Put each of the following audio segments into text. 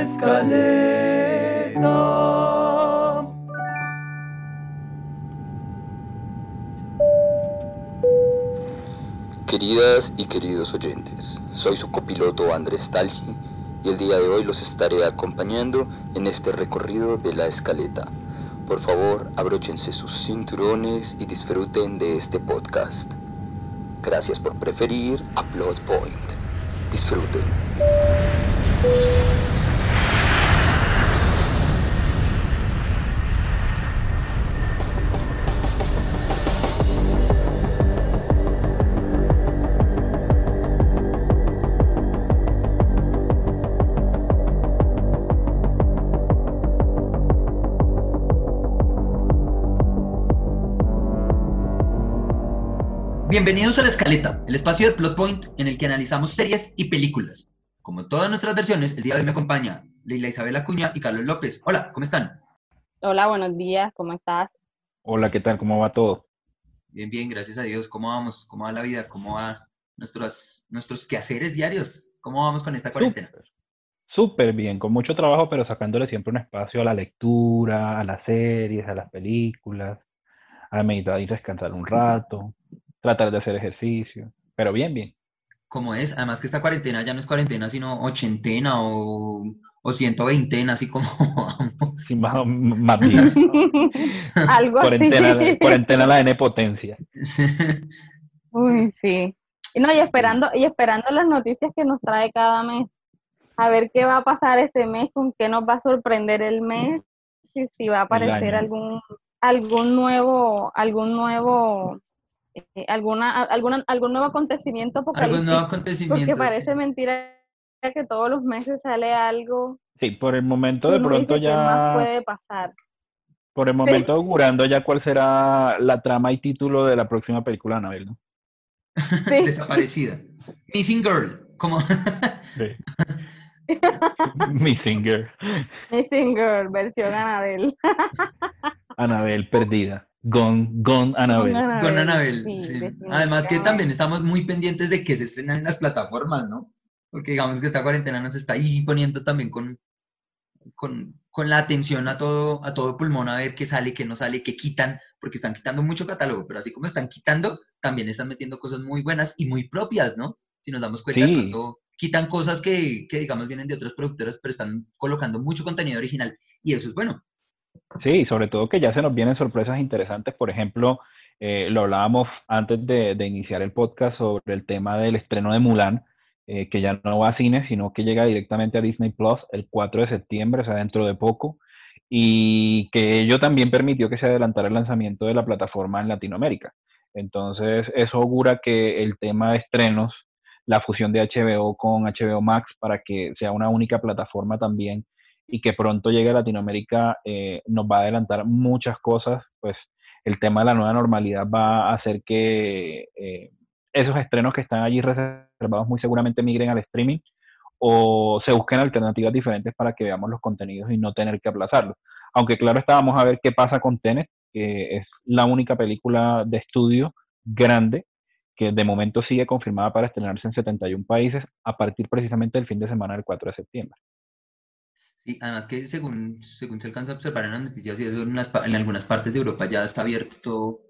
escaleta. Queridas y queridos oyentes, soy su copiloto Andrés Talgi y el día de hoy los estaré acompañando en este recorrido de la escaleta. Por favor, abróchense sus cinturones y disfruten de este podcast. Gracias por preferir a Plot Point. Disfruten. Bienvenidos a La Escaleta, el espacio de Plot Point en el que analizamos series y películas. Como todas nuestras versiones, el día de hoy me acompaña Leila Isabel Acuña y Carlos López. Hola, ¿cómo están? Hola, buenos días, ¿cómo estás? Hola, ¿qué tal? ¿Cómo va todo? Bien, bien, gracias a Dios. ¿Cómo vamos? ¿Cómo va la vida? ¿Cómo va nuestros, nuestros quehaceres diarios? ¿Cómo vamos con esta cuarentena? Súper bien, con mucho trabajo, pero sacándole siempre un espacio a la lectura, a las series, a las películas, a meditar y descansar un rato tratar de hacer ejercicio, pero bien, bien. ¿Cómo es? Además que esta cuarentena ya no es cuarentena, sino ochentena o, o ciento veintena, así como vamos. Sí, más, más bien. Algo cuarentena, así. Cuarentena la N potencia. Uy, sí. Y no, y esperando, y esperando las noticias que nos trae cada mes. A ver qué va a pasar este mes, con qué nos va a sorprender el mes, y si va a aparecer algún, algún nuevo, algún nuevo eh, alguna, alguna, algún nuevo acontecimiento apocalíptico, nuevo acontecimiento. porque parece mentira que todos los meses sale algo. Sí, por el momento de pronto dice, ¿qué más ya, puede pasar? por el momento augurando ya cuál será la trama y título de la próxima película Anabel, ¿no? Sí. Desaparecida. Missing Girl. Como... Sí. Missing Girl. Missing Girl, versión Anabel. Anabel perdida. Gone, gone Anabel. Con Anabel. sí, sí. Además que también estamos muy pendientes de que se estrenan en las plataformas, ¿no? Porque digamos que esta cuarentena nos está ahí poniendo también con, con, con la atención a todo, a todo pulmón a ver qué sale, qué no sale, qué quitan, porque están quitando mucho catálogo, pero así como están quitando, también están metiendo cosas muy buenas y muy propias, ¿no? Si nos damos cuenta, Sí. pronto quitan cosas que, que digamos vienen de otras productoras, pero están colocando mucho contenido original y eso es bueno. Sí, sobre todo que ya se nos vienen sorpresas interesantes. Por ejemplo, eh, lo hablábamos antes de, de iniciar el podcast sobre el tema del estreno de Mulan, eh, que ya no va a cine, sino que llega directamente a Disney Plus el 4 de septiembre, o sea, dentro de poco, y que ello también permitió que se adelantara el lanzamiento de la plataforma en Latinoamérica. Entonces, eso augura que el tema de estrenos, la fusión de HBO con HBO Max para que sea una única plataforma también y que pronto llegue a Latinoamérica eh, nos va a adelantar muchas cosas, pues el tema de la nueva normalidad va a hacer que eh, esos estrenos que están allí reservados muy seguramente migren al streaming o se busquen alternativas diferentes para que veamos los contenidos y no tener que aplazarlos. Aunque claro está, vamos a ver qué pasa con Tenet, que es la única película de estudio grande que de momento sigue confirmada para estrenarse en 71 países a partir precisamente del fin de semana del 4 de septiembre. Sí, además que según, según se alcanza a observar en las noticias y eso en, algunas partes de Europa ya está abierto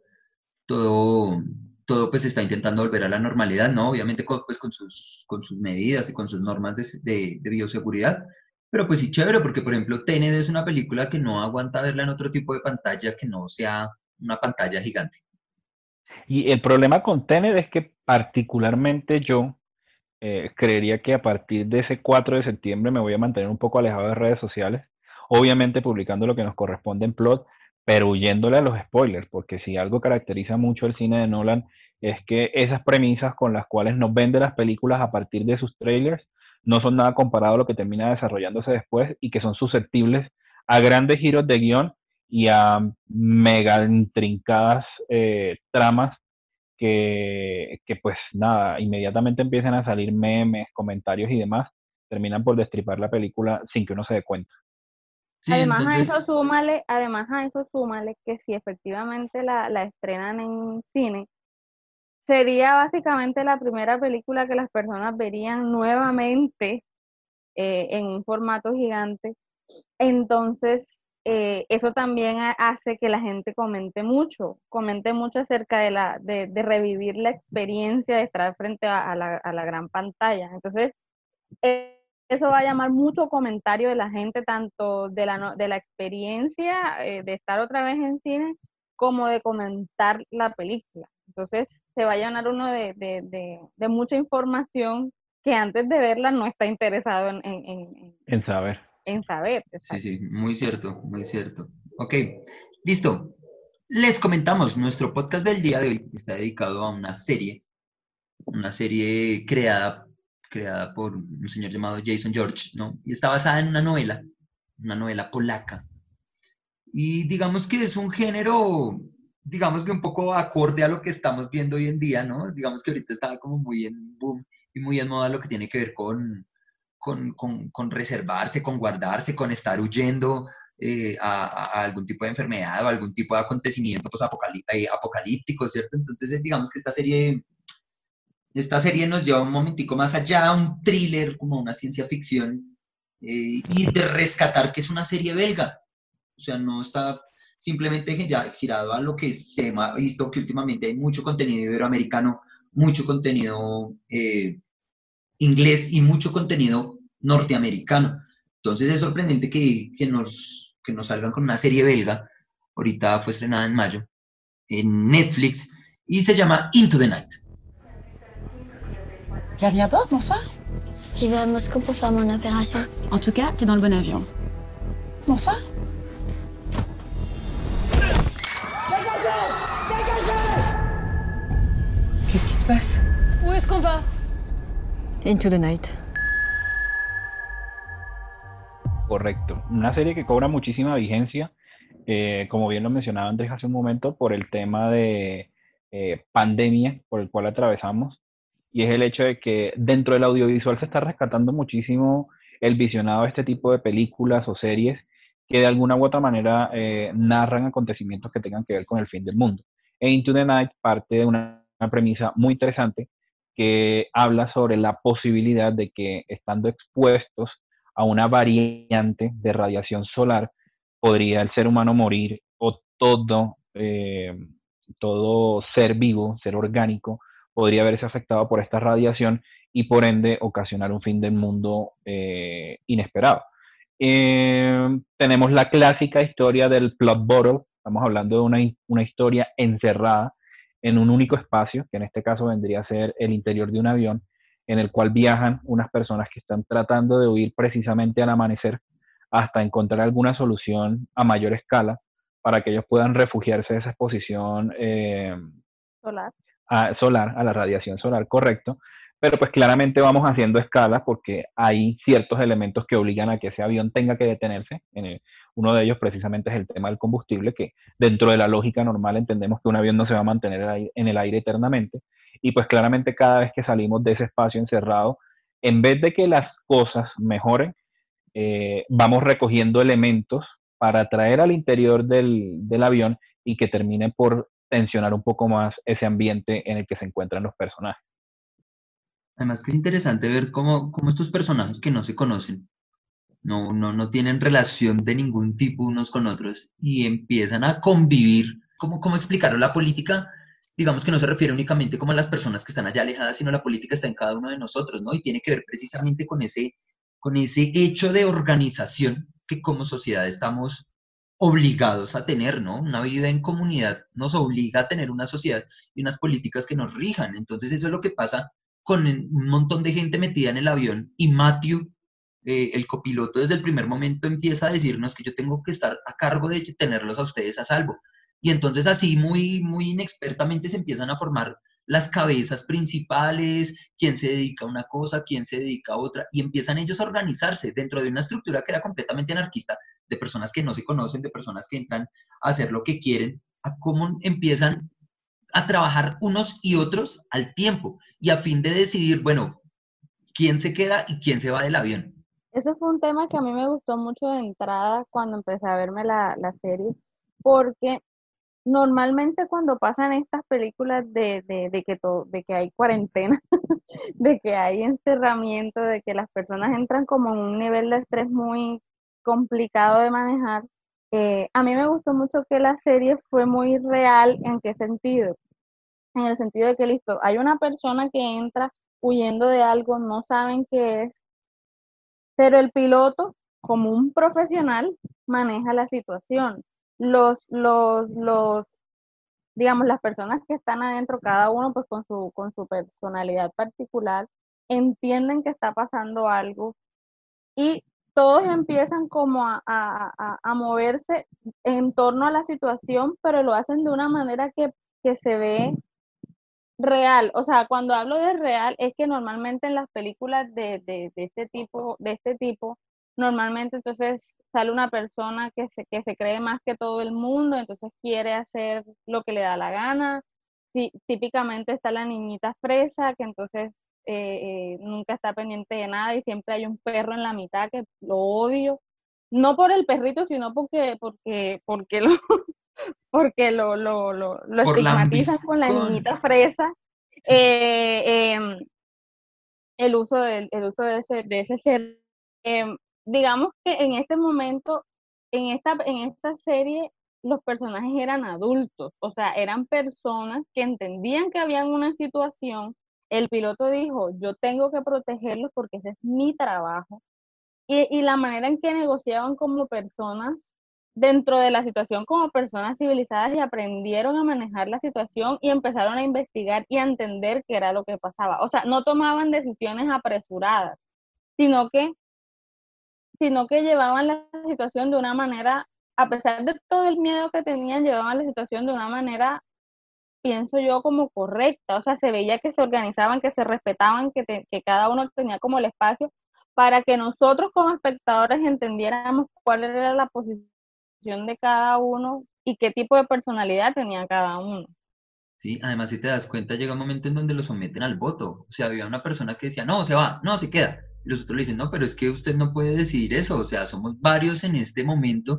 todo, todo, pues está intentando volver a la normalidad, ¿no? Obviamente con, pues, con sus, con sus medidas y con sus normas de, de, de bioseguridad, pero pues sí chévere, porque por ejemplo Tenet es una película que no aguanta verla en otro tipo de pantalla que no sea una pantalla gigante. Y el problema con Tenet es que particularmente yo eh, creería que a partir de ese 4 de septiembre me voy a mantener un poco alejado de redes sociales, obviamente publicando lo que nos corresponde en plot, pero huyéndole a los spoilers, porque si algo caracteriza mucho el cine de Nolan es que esas premisas con las cuales nos vende las películas a partir de sus trailers no son nada comparado a lo que termina desarrollándose después y que son susceptibles a grandes giros de guion y a mega intrincadas eh, tramas que, que, pues nada, inmediatamente empiezan a salir memes, comentarios y demás, terminan por destripar la película sin que uno se dé cuenta. Sí, además entonces, a eso súmale, además a eso súmale que si efectivamente la, la estrenan en cine, sería básicamente la primera película que las personas verían nuevamente eh, en un formato gigante. Entonces, eh, eso también hace que la gente comente mucho, comente mucho acerca de, la, de, revivir la experiencia de estar frente a, la, a la, gran pantalla. Entonces, eso va a llamar mucho comentario de la gente, tanto de la, de la experiencia de estar otra vez en cine, como de comentar la película. Entonces, se va a llenar uno de, de, de, mucha información que antes de verla no está interesado en, en, en, saber. En saber. Sí, sí, muy cierto, muy cierto. Ok, listo. Les comentamos, nuestro podcast del día de hoy está dedicado a una serie, una serie creada, creada por un señor llamado Jason George, ¿no? Y está basada en una novela, una novela polaca. Y digamos que es un género digamos que un poco acorde a lo que estamos viendo hoy en día, ¿no? Digamos que ahorita está como muy en boom y muy en moda lo que tiene que ver con, con, con, reservarse, con guardarse, con estar huyendo eh, a, algún tipo de enfermedad o algún tipo de acontecimiento pues, eh, apocalíptico, ¿cierto? Entonces, eh, digamos que esta serie, esta serie nos lleva un momentico más allá, un thriller, como una ciencia ficción, y de rescatar que es una serie belga. O sea, no está simplemente girado a lo que se ha visto que últimamente hay mucho contenido iberoamericano, mucho contenido eh, inglés y mucho contenido norteamericano. Entonces es sorprendente que, que, nos, que nos salgan con una serie belga, ahorita fue estrenada en mayo, en Netflix, y se llama Into the Night. Bienvenue à bord, bonsoir. Je vais à Moscou pour faire mon opération. En tout cas, t'es dans le bon avion. Bonsoir. Qu'est-ce qui se passe Où est-ce qu'on va Into the Night. Correcto. Una serie que cobra muchísima vigencia, eh, como bien lo mencionaba Andrés hace un momento, por el tema de eh, pandemia por el cual atravesamos. Y es el hecho de que dentro del audiovisual se está rescatando muchísimo el visionado de este tipo de películas o series que de alguna u otra manera eh, narran acontecimientos que tengan que ver con el fin del mundo. E Into the Night parte de una, premisa muy interesante que habla sobre la posibilidad de que estando expuestos a una variante de radiación solar, podría el ser humano morir o todo, eh, todo ser vivo, ser orgánico, podría verse afectado por esta radiación y por ende ocasionar un fin del mundo eh, inesperado. Eh, tenemos la clásica historia del plot bottle, estamos hablando de una, una, historia encerrada en un único espacio, que en este caso vendría a ser el interior de un avión, en el cual viajan unas personas que están tratando de huir precisamente al amanecer hasta encontrar alguna solución a mayor escala para que ellos puedan refugiarse de esa exposición eh, solar. A, solar, a la radiación solar, correcto, pero pues claramente vamos haciendo escalas porque hay ciertos elementos que obligan a que ese avión tenga que detenerse. Uno de ellos precisamente es el tema del combustible, que dentro de la lógica normal entendemos que un avión no se va a mantener en el aire eternamente. Y pues claramente cada vez que salimos de ese espacio encerrado, en vez de que las cosas mejoren, eh, vamos recogiendo elementos para traer al interior del, avión y que termine por tensionar un poco más ese ambiente en el que se encuentran los personajes. Además que es interesante ver cómo estos personajes que no se conocen, no, no, no tienen relación de ningún tipo unos con otros y empiezan a convivir. ¿Cómo, cómo explicarlo? La política, digamos que no se refiere únicamente como a las personas que están allá alejadas, sino la política está en cada uno de nosotros, ¿no? Y tiene que ver precisamente con ese, con ese hecho de organización que como sociedad estamos obligados a tener, ¿no? Una vida en comunidad nos obliga a tener una sociedad y unas políticas que nos rijan. Entonces eso es lo que pasa con un montón de gente metida en el avión y Matthew, eh, el copiloto, desde el primer momento empieza a decirnos que yo tengo que estar a cargo de tenerlos a ustedes a salvo. Y entonces así muy, muy inexpertamente se empiezan a formar las cabezas principales, quién se dedica a una cosa, quién se dedica a otra, y empiezan ellos a organizarse dentro de una estructura que era completamente anarquista, de personas que no se conocen, de personas que entran a hacer lo que quieren, a cómo empiezan a trabajar unos y otros al tiempo y a fin de decidir, bueno, quién se queda y quién se va del avión. Eso fue un tema que a mí me gustó mucho de entrada cuando empecé a verme la, serie, porque normalmente cuando pasan estas películas de, de, que, de que hay cuarentena, de que hay encerramiento, de que las personas entran como en un nivel de estrés muy complicado de manejar, eh, a mí me gustó mucho que la serie fue muy real. ¿En qué sentido? En el sentido de que, listo, hay una persona que entra huyendo de algo, no saben qué es, pero el piloto, como un profesional, maneja la situación. Los, los, los, digamos, las personas que están adentro, cada uno pues con su, con su personalidad particular, entienden que está pasando algo y todos empiezan como a, moverse en torno a la situación, pero lo hacen de una manera que, se ve real. O sea, cuando hablo de real, es que normalmente en las películas de, este tipo, de este tipo, normalmente entonces sale una persona que se, que se cree más que todo el mundo, entonces quiere hacer lo que le da la gana. Sí, típicamente está la niñita fresa, que entonces eh, eh, nunca está pendiente de nada y siempre hay un perro en la mitad que lo odio. No por el perrito, sino porque, porque, porque lo, porque lo, lo, lo, estigmatizan con la niñita fresa. Eh, em, el uso de, el uso de ese, de ese ser. Em, digamos que en este momento, en esta, en esta serie, los personajes eran adultos, o sea, eran personas que entendían que había una situación el piloto dijo, yo tengo que protegerlos porque ese es mi trabajo. Y, la manera en que negociaban como personas dentro de la situación como personas civilizadas y aprendieron a manejar la situación y empezaron a investigar y a entender qué era lo que pasaba. O sea, no tomaban decisiones apresuradas, sino que, sino que llevaban la situación de una manera, a pesar de todo el miedo que tenían, llevaban la situación de una manera pienso yo, como correcta. O sea, se veía que se organizaban, que se respetaban, que, que cada uno tenía como el espacio para que nosotros como espectadores entendiéramos cuál era la posición de cada uno y qué tipo de personalidad tenía cada uno. Sí, además si te das cuenta llega un momento en donde lo someten al voto. O sea, había una persona que decía, no, se va, no, se queda. Y los otros le dicen, no, pero es que usted no puede decidir eso. O sea, somos varios en este momento,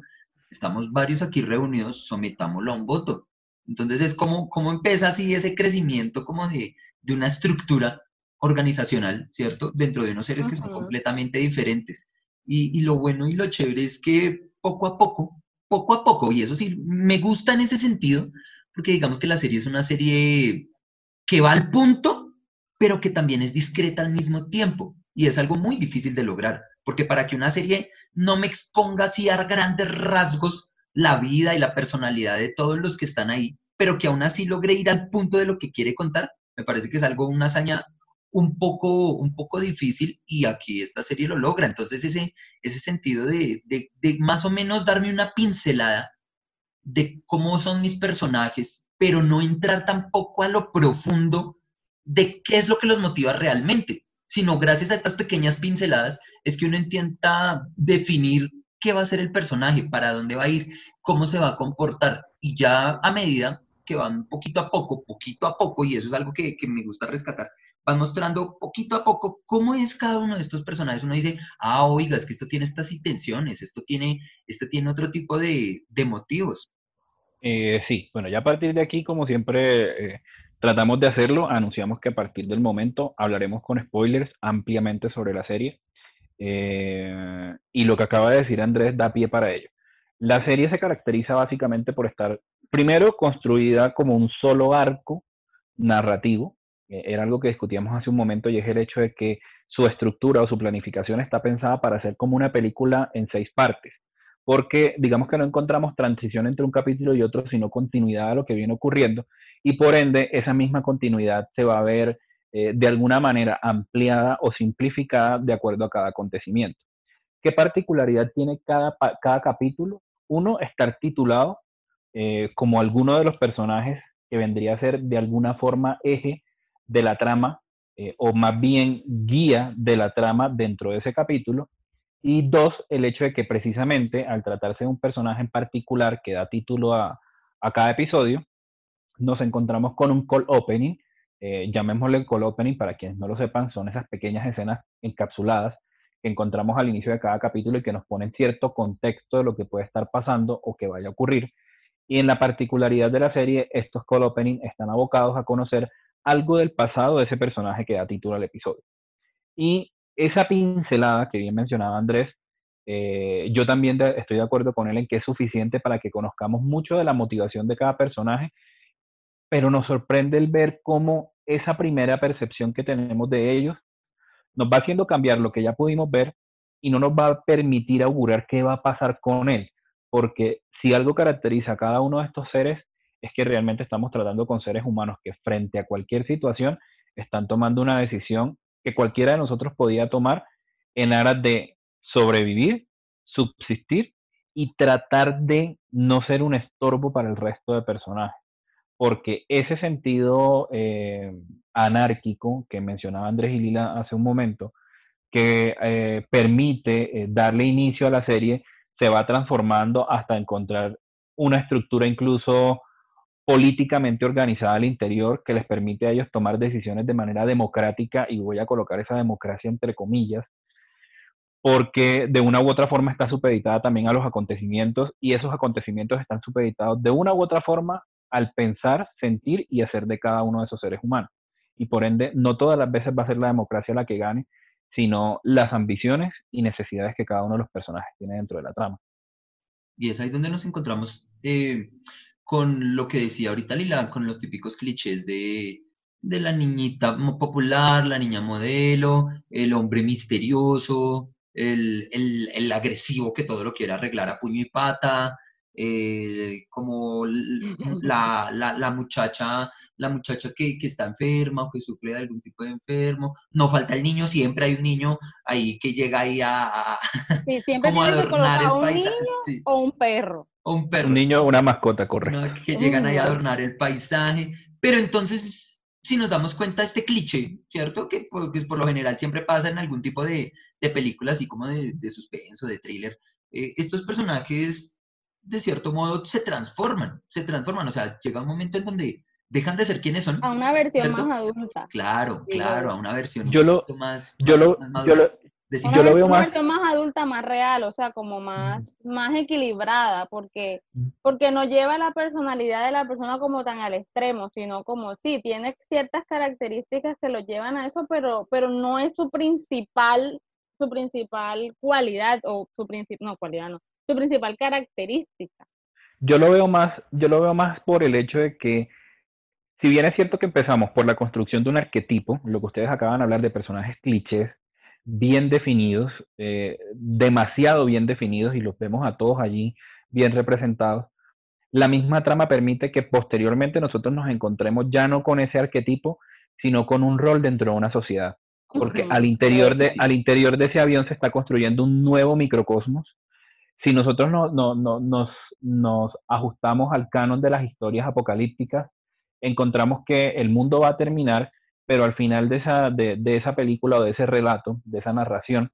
estamos varios aquí reunidos, sometámoslo a un voto. Entonces es como, como empieza así ese crecimiento como de, de una estructura organizacional, ¿cierto? Dentro de unos seres que son completamente diferentes. Y, y, lo bueno y lo chévere es que poco a poco, poco a poco, y eso sí, me gusta en ese sentido, porque digamos que la serie es una serie que va al punto, pero que también es discreta al mismo tiempo. Y es algo muy difícil de lograr, porque para que una serie no me exponga así a grandes rasgos la vida y la personalidad de todos los que están ahí, pero que aún así logre ir al punto de lo que quiere contar, me parece que es algo, una hazaña un poco, un poco difícil y aquí esta serie lo logra. Entonces ese, ese sentido de, de, de más o menos darme una pincelada de cómo son mis personajes, pero no entrar tampoco a lo profundo de qué es lo que los motiva realmente, sino gracias a estas pequeñas pinceladas es que uno intenta definir qué va a ser el personaje, para dónde va a ir, cómo se va a comportar. Y ya a medida que van poquito a poco, poquito a poco, y eso es algo que, me gusta rescatar, van mostrando poquito a poco cómo es cada uno de estos personajes. Uno dice, ah, oiga, es que esto tiene estas intenciones, esto tiene, esto tiene otro tipo de, motivos. Eh, sí, bueno, ya a partir de aquí, como siempre eh, tratamos de hacerlo, anunciamos que a partir del momento hablaremos con spoilers ampliamente sobre la serie. Eh, y lo que acaba de decir Andrés da pie para ello. La serie se caracteriza básicamente por estar, primero, construida como un solo arco narrativo. Eh, era algo que discutíamos hace un momento y es el hecho de que su estructura o su planificación está pensada para ser como una película en seis partes. Porque digamos que no encontramos transición entre un capítulo y otro, sino continuidad a lo que viene ocurriendo. Y por ende, esa misma continuidad se va a ver eh, de alguna manera ampliada o simplificada de acuerdo a cada acontecimiento. ¿Qué particularidad tiene cada, cada capítulo? Uno, estar titulado eh, como alguno de los personajes que vendría a ser de alguna forma eje de la trama eh, o más bien guía de la trama dentro de ese capítulo. Y dos, el hecho de que precisamente al tratarse de un personaje en particular que da título a, a cada episodio, nos encontramos con un call opening eh, llamémosle call opening, para quienes no lo sepan, son esas pequeñas escenas encapsuladas que encontramos al inicio de cada capítulo y que nos ponen cierto contexto de lo que puede estar pasando o que vaya a ocurrir. Y en la particularidad de la serie, estos call opening están abocados a conocer algo del pasado de ese personaje que da título al episodio. Y esa pincelada que bien mencionaba Andrés, eh, yo también estoy de acuerdo con él en que es suficiente para que conozcamos mucho de la motivación de cada personaje, pero nos sorprende el ver cómo esa primera percepción que tenemos de ellos nos va haciendo cambiar lo que ya pudimos ver y no nos va a permitir augurar qué va a pasar con él, porque si algo caracteriza a cada uno de estos seres es que realmente estamos tratando con seres humanos que frente a cualquier situación están tomando una decisión que cualquiera de nosotros podía tomar en aras de sobrevivir, subsistir y tratar de no ser un estorbo para el resto de personajes. Porque ese sentido eh, anárquico que mencionaba Andrés y Lila hace un momento, que eh, permite eh, darle inicio a la serie, se va transformando hasta encontrar una estructura incluso políticamente organizada al interior que les permite a ellos tomar decisiones de manera democrática y voy a colocar esa democracia entre comillas, porque de una u otra forma está supeditada también a los acontecimientos y esos acontecimientos están supeditados de una u otra forma al pensar, sentir y hacer de cada uno de esos seres humanos. Y por ende, no todas las veces va a ser la democracia la que gane, sino las ambiciones y necesidades que cada uno de los personajes tiene dentro de la trama. Y es ahí donde nos encontramos eh, con lo que decía ahorita Lila, con los típicos clichés de, de la niñita popular, la niña modelo, el hombre misterioso, el, el, el, agresivo que todo lo quiere arreglar a puño y pata, eh, como la, la, la, muchacha, la muchacha que, que, está enferma o que sufre de algún tipo de enfermo. No falta el niño, siempre hay un niño ahí que llega ahí a, sí, siempre como adornar el paisaje. Sí. O un perro. O un perro. Un niño, una mascota, correcto. No, que llegan ahí a adornar el paisaje. Pero entonces, si nos damos cuenta, este cliché, ¿cierto? Que pues, por lo general siempre pasa en algún tipo de, de película, así como de, de suspenso, de thriller. Eh, estos personajes de cierto modo se transforman, se transforman, o sea, llega un momento en donde dejan de ser quienes son. A una versión más adulta. Claro, claro, a una versión yo lo, más, yo lo, más yo lo, yo lo veo más... Una más adulta, más real, o sea, como más, más equilibrada, porque, porque no lleva la personalidad de la persona como tan al extremo, sino como, sí, tiene ciertas características que lo llevan a eso, pero, pero no es su principal, su principal cualidad, o su principal, no, cualidad no, su principal característica. Yo lo veo más, yo lo veo más por el hecho de que, si bien es cierto que empezamos por la construcción de un arquetipo, lo que ustedes acaban de hablar de personajes clichés, bien definidos, eh, demasiado bien definidos, y los vemos a todos allí bien representados, la misma trama permite que posteriormente nosotros nos encontremos ya no con ese arquetipo, sino con un rol dentro de una sociedad. Porque al, interior de, al interior de ese avión se está construyendo un nuevo microcosmos. Si nosotros no, no, no, nos, nos ajustamos al canon de las historias apocalípticas, encontramos que el mundo va a terminar, pero al final de esa, de, esa película o de ese relato, de esa narración,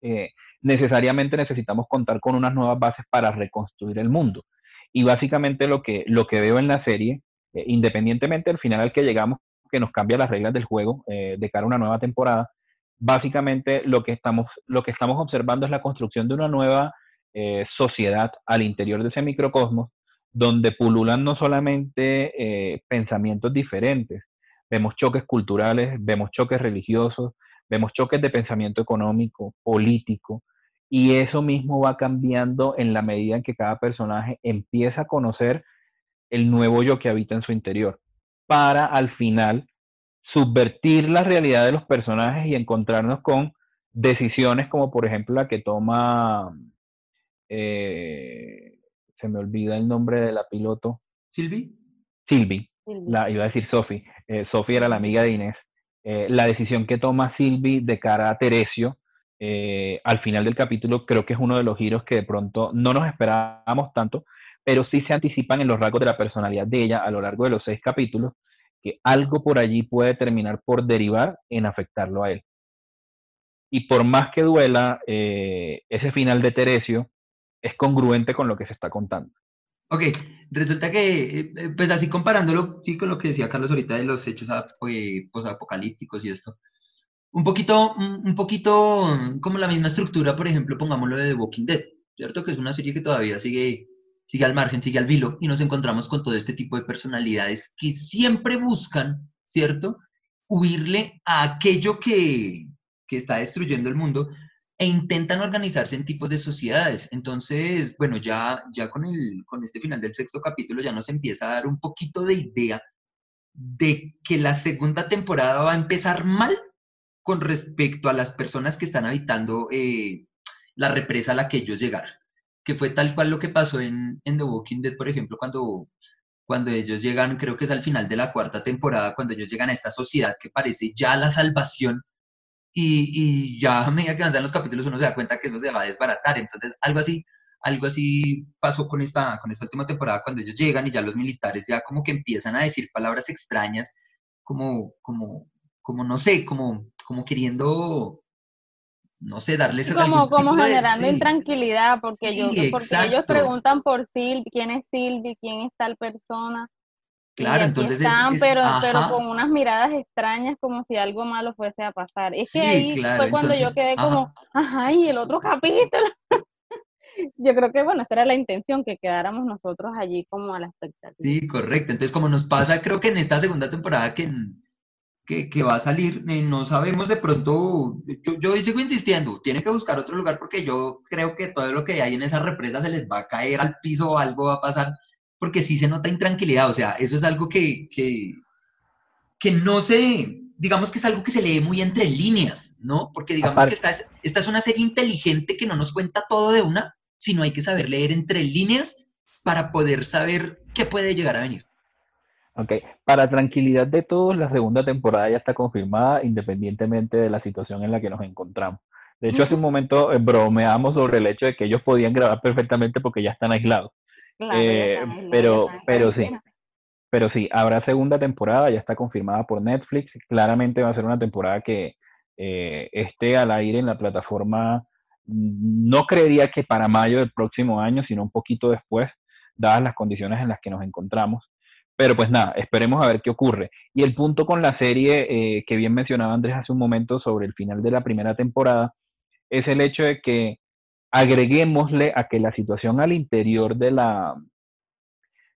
eh, necesariamente necesitamos contar con unas nuevas bases para reconstruir el mundo. Y básicamente lo que, lo que veo en la serie, eh, independientemente del final al que llegamos, que nos cambia las reglas del juego eh, de cara a una nueva temporada, básicamente lo que, estamos, lo que estamos observando es la construcción de una nueva sociedad al interior de ese microcosmos, donde pululan no solamente pensamientos diferentes, vemos choques culturales, vemos choques religiosos, vemos choques de pensamiento económico, político, y eso mismo va cambiando en la medida en que cada personaje empieza a conocer el nuevo yo que habita en su interior, para al final subvertir la realidad de los personajes y encontrarnos con decisiones como por ejemplo la que toma eh, se me olvida el nombre de la piloto. ¿Silvi? Silvi. La, iba a decir Sofi. Eh, era la amiga de Inés. Eh, la decisión que toma Silvi de cara a Teresio al final del capítulo creo que es uno de los giros que de pronto no nos esperábamos tanto, pero sí se anticipan en los rasgos de la personalidad de ella a lo largo de los seis capítulos, que algo por allí puede terminar por derivar en afectarlo a él. Y por más que duela ese final de Teresio, es congruente con lo que se está contando. Ok, resulta que, eh, eh, pues así comparándolo, sí, con lo que decía Carlos ahorita de los hechos eh, posapocalípticos y esto, un poquito, un poquito como la misma estructura, por ejemplo, pongámoslo de The Walking Dead, ¿cierto? Que es una serie que todavía sigue, sigue al margen, sigue al vilo, y nos encontramos con todo este tipo de personalidades que siempre buscan, ¿cierto? Huirle a aquello que, que está destruyendo el mundo e intentan organizarse en tipos de sociedades. Entonces, bueno, ya, ya con, el, con este final del sexto capítulo ya nos empieza a dar un poquito de idea de que la segunda temporada va a empezar mal con respecto a las personas que están habitando eh, la represa a la que ellos llegaron, que fue tal cual lo que pasó en, en The Walking Dead, por ejemplo, cuando, cuando ellos llegan, creo que es al final de la cuarta temporada, cuando ellos llegan a esta sociedad que parece ya la salvación, y, ya a medida que avanzan los capítulos uno se da cuenta que eso se va a desbaratar. Entonces, algo así, algo así pasó con esta, con esta última temporada cuando ellos llegan y ya los militares ya como que empiezan a decir palabras extrañas, como, como, como no sé, como, como queriendo, no sé, darles como, como generando intranquilidad porque, ellos, porque ellos preguntan por Silvi, quién es Silvi, quién es tal persona. Claro, entonces están, pero, pero con unas miradas extrañas como si algo malo fuese a pasar. Es que ahí fue cuando yo quedé como, ajá, y el otro capítulo. yo creo que, bueno, esa era la intención, que quedáramos nosotros allí como a la expectativa. Sí, correcto. Entonces, como nos pasa, creo que en esta segunda temporada que, que, que va a salir, eh, no sabemos de pronto, yo, yo sigo insistiendo, tienen que buscar otro lugar porque yo creo que todo lo que hay en esa represa se les va a caer al piso o algo va a pasar porque sí se nota intranquilidad, o sea, eso es algo que, que, que no se, digamos que es algo que se lee muy entre líneas, ¿no? Porque digamos que esta es, esta es una serie inteligente que no nos cuenta todo de una, sino hay que saber leer entre líneas para poder saber qué puede llegar a venir. Ok, para tranquilidad de todos, la segunda temporada ya está confirmada independientemente de la situación en la que nos encontramos. De hecho, hace un momento eh, bromeamos sobre el hecho de que ellos podían grabar perfectamente porque ya están aislados. Eh, pero, pero sí, pero sí, habrá segunda temporada, ya está confirmada por Netflix. Claramente va a ser una temporada que eh, esté al aire en la plataforma. No creería que para mayo del próximo año, sino un poquito después, dadas las condiciones en las que nos encontramos. Pero pues nada, esperemos a ver qué ocurre. Y el punto con la serie eh, que bien mencionaba Andrés hace un momento sobre el final de la primera temporada es el hecho de que agreguémosle a que la situación al interior de la,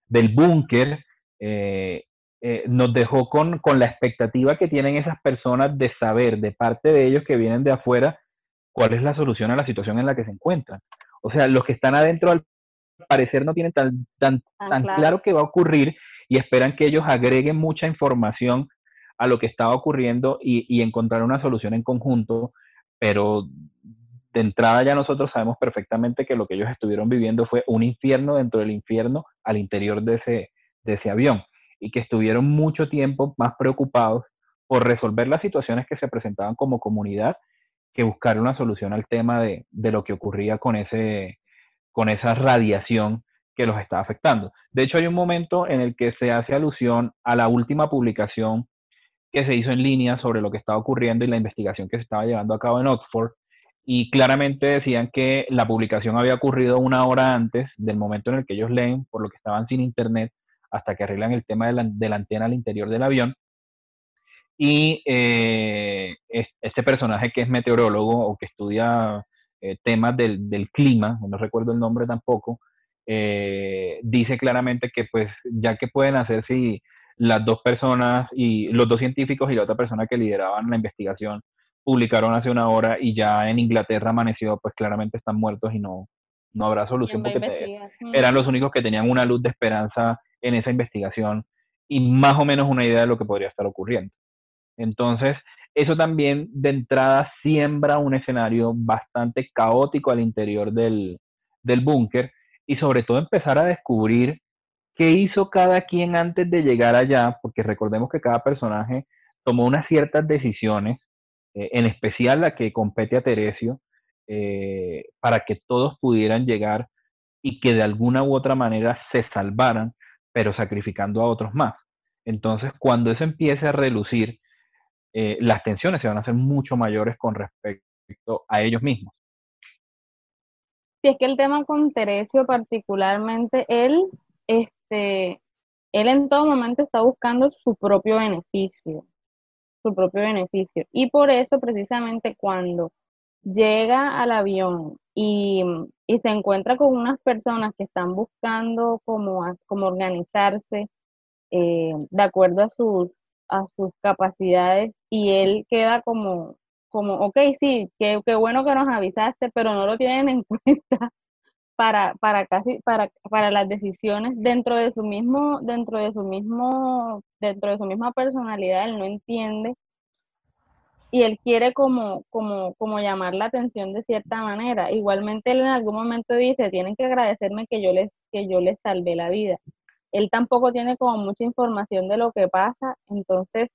del búnker eh, eh, nos dejó con, con, la expectativa que tienen esas personas de saber de parte de ellos que vienen de afuera cuál es la solución a la situación en la que se encuentran. O sea, los que están adentro al parecer no tienen tan, tan, tan claro. claro qué va a ocurrir y esperan que ellos agreguen mucha información a lo que estaba ocurriendo y, y encontrar una solución en conjunto, pero de entrada ya nosotros sabemos perfectamente que lo que ellos estuvieron viviendo fue un infierno dentro del infierno al interior de ese, de ese avión y que estuvieron mucho tiempo más preocupados por resolver las situaciones que se presentaban como comunidad que buscar una solución al tema de, de lo que ocurría con, ese, con esa radiación que los estaba afectando. De hecho, hay un momento en el que se hace alusión a la última publicación que se hizo en línea sobre lo que estaba ocurriendo y la investigación que se estaba llevando a cabo en Oxford, y claramente decían que la publicación había ocurrido una hora antes del momento en el que ellos leen, por lo que estaban sin internet, hasta que arreglan el tema de la, antena al interior del avión. Y eh, este personaje que es meteorólogo o que estudia eh, temas del, del, clima, no recuerdo el nombre tampoco, eh, dice claramente que pues ya que pueden hacer si las dos personas y los dos científicos y la otra persona que lideraban la investigación publicaron hace una hora y ya en Inglaterra amaneció, pues claramente están muertos y no, no habrá solución porque eran los únicos que tenían una luz de esperanza en esa investigación y más o menos una idea de lo que podría estar ocurriendo. Entonces, eso también de entrada siembra un escenario bastante caótico al interior del, del búnker y sobre todo empezar a descubrir qué hizo cada quien antes de llegar allá, porque recordemos que cada personaje tomó unas ciertas decisiones eh, en especial la que compete a Teresio, eh, para que todos pudieran llegar y que de alguna u otra manera se salvaran, pero sacrificando a otros más. Entonces, cuando eso empiece a relucir, eh, las tensiones se van a hacer mucho mayores con respecto a ellos mismos. Si es que el tema con Teresio particularmente, él, este, él en todo momento está buscando su propio beneficio su propio beneficio. Y por eso precisamente cuando llega al avión y, y se encuentra con unas personas que están buscando como organizarse eh, de acuerdo a sus, a sus capacidades y él queda como, como ok, sí, qué, qué bueno que nos avisaste, pero no lo tienen en cuenta para, para casi, para, para las decisiones dentro de su mismo, dentro de su mismo, dentro de su misma personalidad, él no entiende y él quiere como, como, como llamar la atención de cierta manera. Igualmente él en algún momento dice, tienen que agradecerme que yo les, que yo les salvé la vida. Él tampoco tiene como mucha información de lo que pasa, entonces,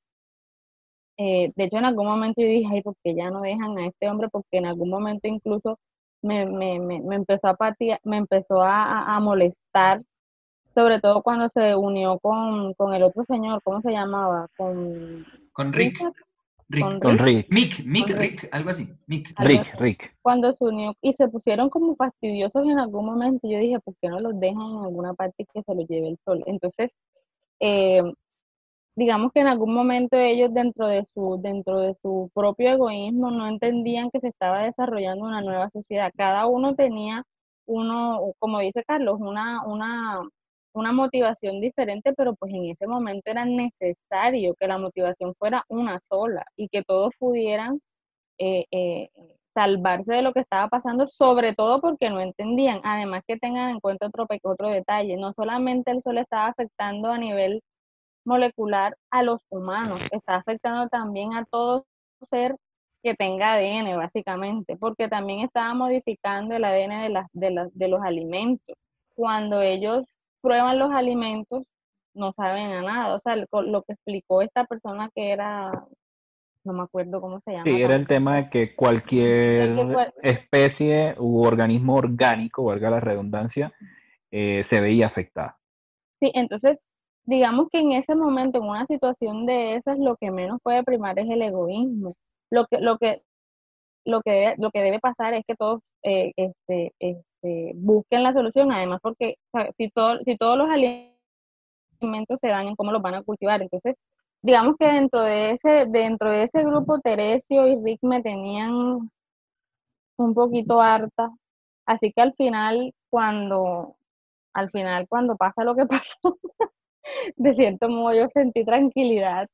eh, de hecho en algún momento yo dije, ay, ¿por qué ya no dejan a este hombre? Porque en algún momento incluso me, me, me, me empezó, a me empezó a, a, molestar, sobre todo cuando se unió con, con, el otro señor, ¿cómo se llamaba? Con, con Rick. Rick. Con Rick. Mick, Mick, Rick. algo así. Mick. Rick, Rick. Cuando se unió y se pusieron como fastidiosos en algún momento, yo dije, ¿por qué no los dejan en alguna parte que se los lleve el sol? Entonces, eh, digamos que en algún momento ellos dentro de su dentro de su propio egoísmo no entendían que se estaba desarrollando una nueva sociedad. Cada uno tenía uno, como dice Carlos, una una una motivación diferente, pero pues en ese momento era necesario que la motivación fuera una sola y que todos pudieran eh, eh, salvarse de lo que estaba pasando, sobre todo porque no entendían. Además que tengan en cuenta otro, otro detalle, no solamente el sol estaba afectando a nivel molecular a los humanos, está afectando también a todo ser que tenga ADN, básicamente, porque también estaba modificando el ADN de, las, de, de los alimentos. Cuando ellos prueban los alimentos, no saben a nada. O sea, lo, que explicó esta persona que era, no me acuerdo cómo se llama. Sí, era el tema de que cualquier especie u organismo orgánico, valga la redundancia, eh, se veía afectada. Sí, entonces digamos que en ese momento, en una situación de esas, lo que menos puede primar es el egoísmo. Lo que, lo que, lo que, debe, lo que debe pasar es que todos eh, este, este, busquen la solución, además porque si, todo, si todos los alimentos se dañan, ¿cómo los van a cultivar? Entonces, digamos que dentro de ese, dentro de ese grupo, Teresio y Rick me tenían un poquito harta. Así que al final, cuando, al final, cuando pasa lo que pasó, de cierto modo yo sentí tranquilidad.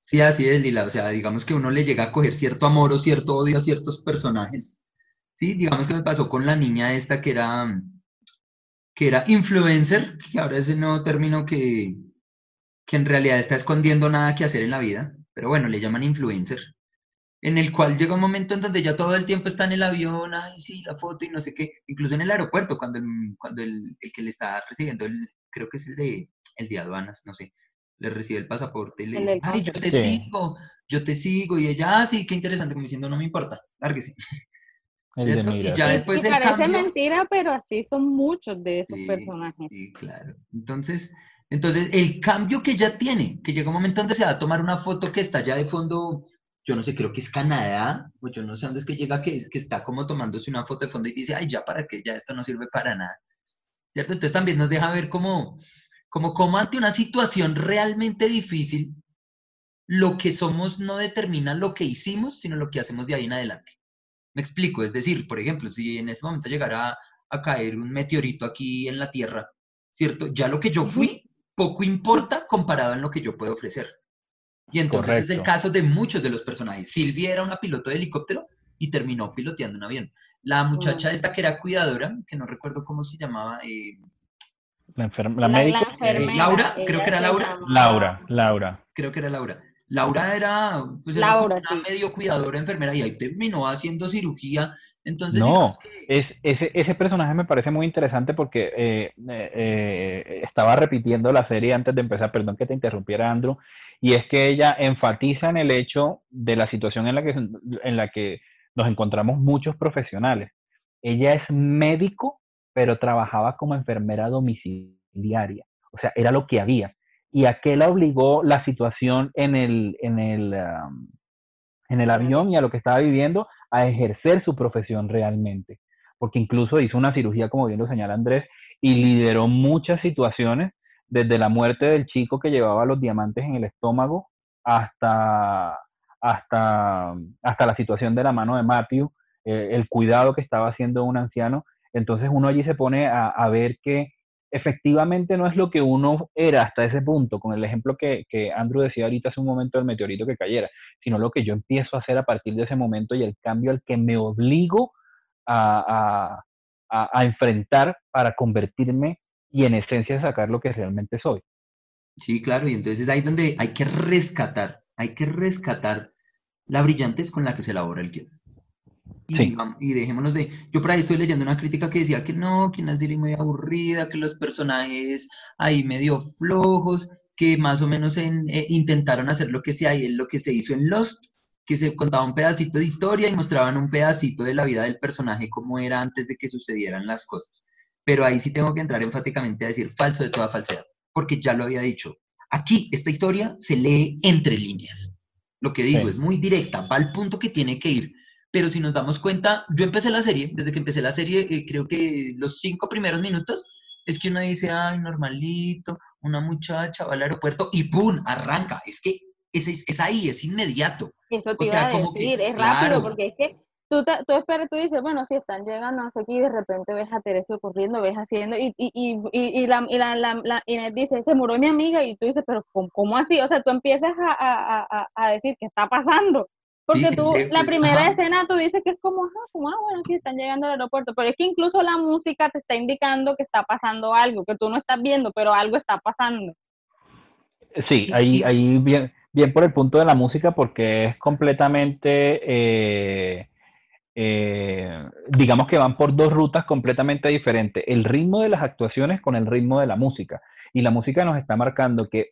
Sí, así es, Lila. O sea, digamos que uno le llega a coger cierto amor o cierto odio a ciertos personajes. Sí, digamos que me pasó con la niña esta que era, que era influencer, que ahora es el nuevo término que, que en realidad está escondiendo nada que hacer en la vida, pero bueno, le llaman influencer, en el cual llega un momento en donde ya todo el tiempo está en el avión, ay, sí, la foto y no sé qué, incluso en el aeropuerto, cuando, cuando el, el que le está recibiendo el, creo que es el de, el de aduanas, no sé, le recibe el pasaporte y le dice, ay, yo te sigo, yo te sigo, y ella, ah, sí, qué interesante, como diciendo, no me importa, lárguese. y ya después el parece mentira, pero así son muchos de esos personajes. Sí, claro. Entonces, entonces, el cambio que ella tiene, que llega un momento donde se va a tomar una foto que está ya de fondo, yo no sé, creo que es Canadá, o yo no sé dónde es que llega, que, que está como tomándose una foto de fondo y dice, ay, ya para qué, ya esto no sirve para nada. ¿Cierto? Entonces también nos deja ver cómo, como, como ante una situación realmente difícil, lo que somos no determina lo que hicimos, sino lo que hacemos de ahí en adelante. Me explico, es decir, por ejemplo, si en este momento llegara a, caer un meteorito aquí en la Tierra, ¿cierto? Ya lo que yo fui, poco importa comparado en lo que yo puedo ofrecer. Y entonces es el caso de muchos de los personajes. Silvia era una piloto de helicóptero y terminó piloteando un avión. La muchacha esta que era cuidadora, que no recuerdo cómo se llamaba. Eh, la, enferma, la, médica. Laura, creo que era Laura. Laura, Laura. Creo que era Laura. Laura era, pues era una medio cuidadora enfermera y ahí terminó haciendo cirugía. Entonces, no, es, ese, ese personaje me parece muy interesante porque eh, eh, estaba repitiendo la serie antes de empezar, perdón que te interrumpiera, Andrew, y es que ella enfatiza en el hecho de la situación en la que, en la que nos encontramos muchos profesionales. Ella es médico, pero trabajaba como enfermera domiciliaria. O sea, era lo que había. ¿Y a qué la obligó la situación en el, en el, en el avión y a lo que estaba viviendo? A ejercer su profesión realmente. Porque incluso hizo una cirugía, como bien lo señala Andrés, y lideró muchas situaciones, desde la muerte del chico que llevaba los diamantes en el estómago hasta hasta, hasta la situación de la mano de Matthew, eh, el cuidado que estaba haciendo un anciano. Entonces uno allí se pone a, a, ver que efectivamente no es lo que uno era hasta ese punto, con el ejemplo que, que, Andrew decía ahorita hace un momento del meteorito que cayera, sino lo que yo empiezo a hacer a partir de ese momento y el cambio al que me obligo a, a, a enfrentar para convertirme y en esencia sacar lo que realmente soy. Sí, claro, y entonces ahí donde hay que rescatar, hay que rescatar la brillantez con la que se elabora el guion. Y, Sí. digamos- y dejémonos de. Yo por ahí estoy leyendo una crítica que decía que no, que una serie muy aburrida, que los personajes ahí medio flojos, que más o menos en- eh, intentaron hacer lo que se, ahí- lo que se hizo en Lost, que se contaba un pedacito de historia y mostraban un pedacito de la vida del personaje, como era antes de que sucedieran las cosas. Pero ahí sí tengo que entrar enfáticamente a decir falso de toda falsedad, porque ya lo había dicho. Aquí esta historia se lee entre líneas. Lo que digo Sí. es muy directa, va al punto que tiene que ir. Pero si nos damos cuenta, yo empecé la serie, desde que empecé la serie, eh, creo que los cinco primeros minutos es que uno dice, ay, normalito, una muchacha va al aeropuerto y ¡pum! arranca. Es que es, es, es ahí, es inmediato. Eso te O iba sea, a como que, decir, es claro. rápido, porque es que tú, te- tú esperas, tú dices, bueno, si están llegando, no sé qué, y de repente ves a Teresa corriendo, ves haciendo, y, y, y, y, y la, y la, la, la Inés dice, se murió mi amiga, y tú dices, pero ¿cómo, cómo así? O sea, tú empiezas a, a, a, a decir, ¿qué está pasando? Porque Sí, tú, la primera ajá. escena tú dices que es como, ajá, como, ah, bueno, sí, están llegando al aeropuerto, pero es que incluso la música te está indicando que está pasando algo, que tú no estás viendo, pero algo está pasando. Sí, Y- ahí, y- ahí bien, bien por el punto de la música porque es completamente, eh, eh, digamos que van por dos rutas completamente diferentes. El ritmo de las actuaciones con el ritmo de la música. Y la música nos está marcando que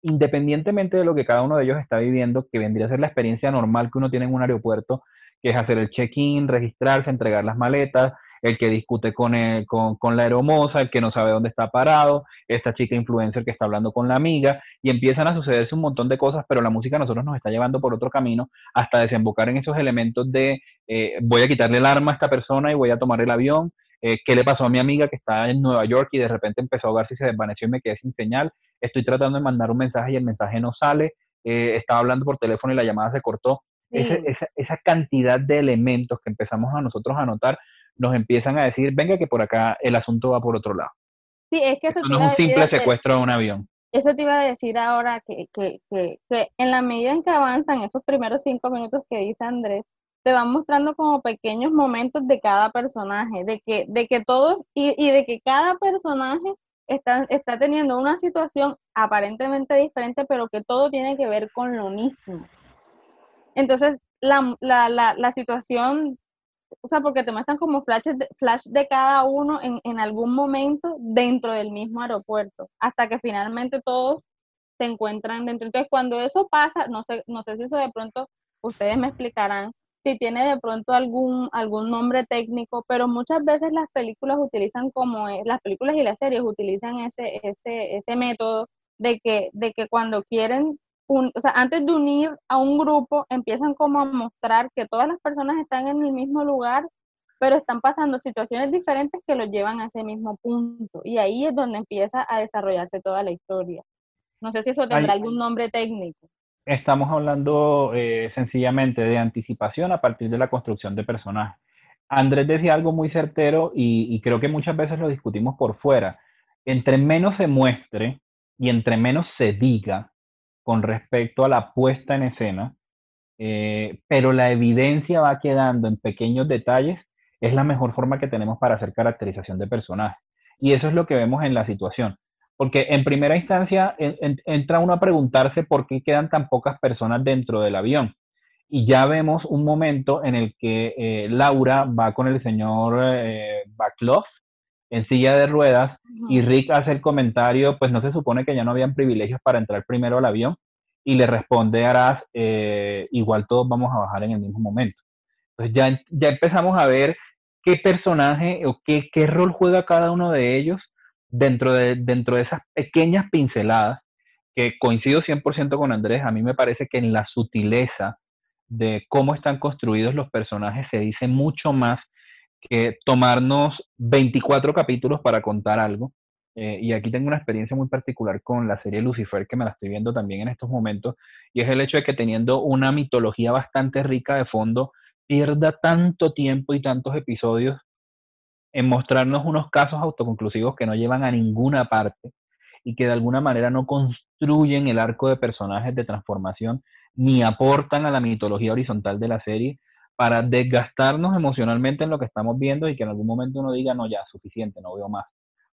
independientemente de lo que cada uno de ellos está viviendo, que vendría a ser la experiencia normal que uno tiene en un aeropuerto, que es hacer el check-in, registrarse, entregar las maletas, el que discute con, el- con, con la aeromoza, el que no sabe dónde está parado, esta chica influencer que está hablando con la amiga, y empiezan a sucederse un montón de cosas, pero la música a nosotros nos está llevando por otro camino hasta desembocar en esos elementos de eh, voy a quitarle el arma a esta persona y voy a tomar el avión, eh, qué le pasó a mi amiga que está en Nueva York y de repente empezó a ahogarse y se desvaneció y me quedé sin señal, estoy tratando de mandar un mensaje y el mensaje no sale, eh, estaba hablando por teléfono y la llamada se cortó. Sí. Esa, esa cantidad de elementos que empezamos a nosotros a notar nos empiezan a decir, venga que por acá el asunto va por otro lado. Sí, es que eso no es un simple secuestro de un avión. Eso te iba a decir ahora que, que, que, que en la medida en que avanzan esos primeros cinco minutos que dice Andrés, te van mostrando como pequeños momentos de cada personaje, de que, de que todos, y, y de que cada personaje está, está teniendo una situación aparentemente diferente, pero que todo tiene que ver con lo mismo. Entonces, la, la, la, la situación, o sea, porque te muestran como flashes de, flash de cada uno en, en algún momento dentro del mismo aeropuerto, hasta que finalmente todos se encuentran dentro. Entonces, cuando eso pasa, no sé, no sé si eso de pronto ustedes me explicarán si tiene de pronto algún, algún nombre técnico, pero muchas veces las películas utilizan como, es- las películas y las series utilizan ese, ese, ese método de que, de que cuando quieren, un- o sea, antes de unir a un grupo, empiezan como a mostrar que todas las personas están en el mismo lugar, pero están pasando situaciones diferentes que los llevan a ese mismo punto. Y ahí es donde empieza a desarrollarse toda la historia. No sé si eso tendrá algún nombre técnico. Estamos hablando eh, sencillamente de anticipación a partir de la construcción de personajes. Andrés decía algo muy certero y, y creo que muchas veces lo discutimos por fuera. Entre menos se muestre y entre menos se diga con respecto a la puesta en escena, eh, pero la evidencia va quedando en pequeños detalles, es la mejor forma que tenemos para hacer caracterización de personajes. Y eso es lo que vemos en la situación. Porque en primera instancia en- en- entra uno a preguntarse por qué quedan tan pocas personas dentro del avión. Y ya vemos un momento en el que eh, Laura va con el señor eh, en silla de ruedas y Rick hace el comentario, pues no se supone que ya no habían privilegios para entrar primero al avión y le responde Aras, eh, igual todos vamos a bajar en el mismo momento. Entonces ya, ya empezamos a ver qué personaje o qué, qué rol juega cada uno de ellos dentro de, dentro de esas pequeñas pinceladas que coincido 100% con Andrés, a mí me parece que en la sutileza de cómo están construidos los personajes se dice mucho más que tomarnos 24 capítulos para contar algo. Eh, y aquí tengo una experiencia muy particular con la serie Lucifer, que me la estoy viendo también en estos momentos, y es el hecho de que teniendo una mitología bastante rica de fondo, pierda tanto tiempo y tantos episodios en mostrarnos unos casos autoconclusivos que no llevan a ninguna parte y que de alguna manera no construyen el arco de personajes de transformación ni aportan a la mitología horizontal de la serie para desgastarnos emocionalmente en lo que estamos viendo y que en algún momento uno diga, no, ya, suficiente, no veo más.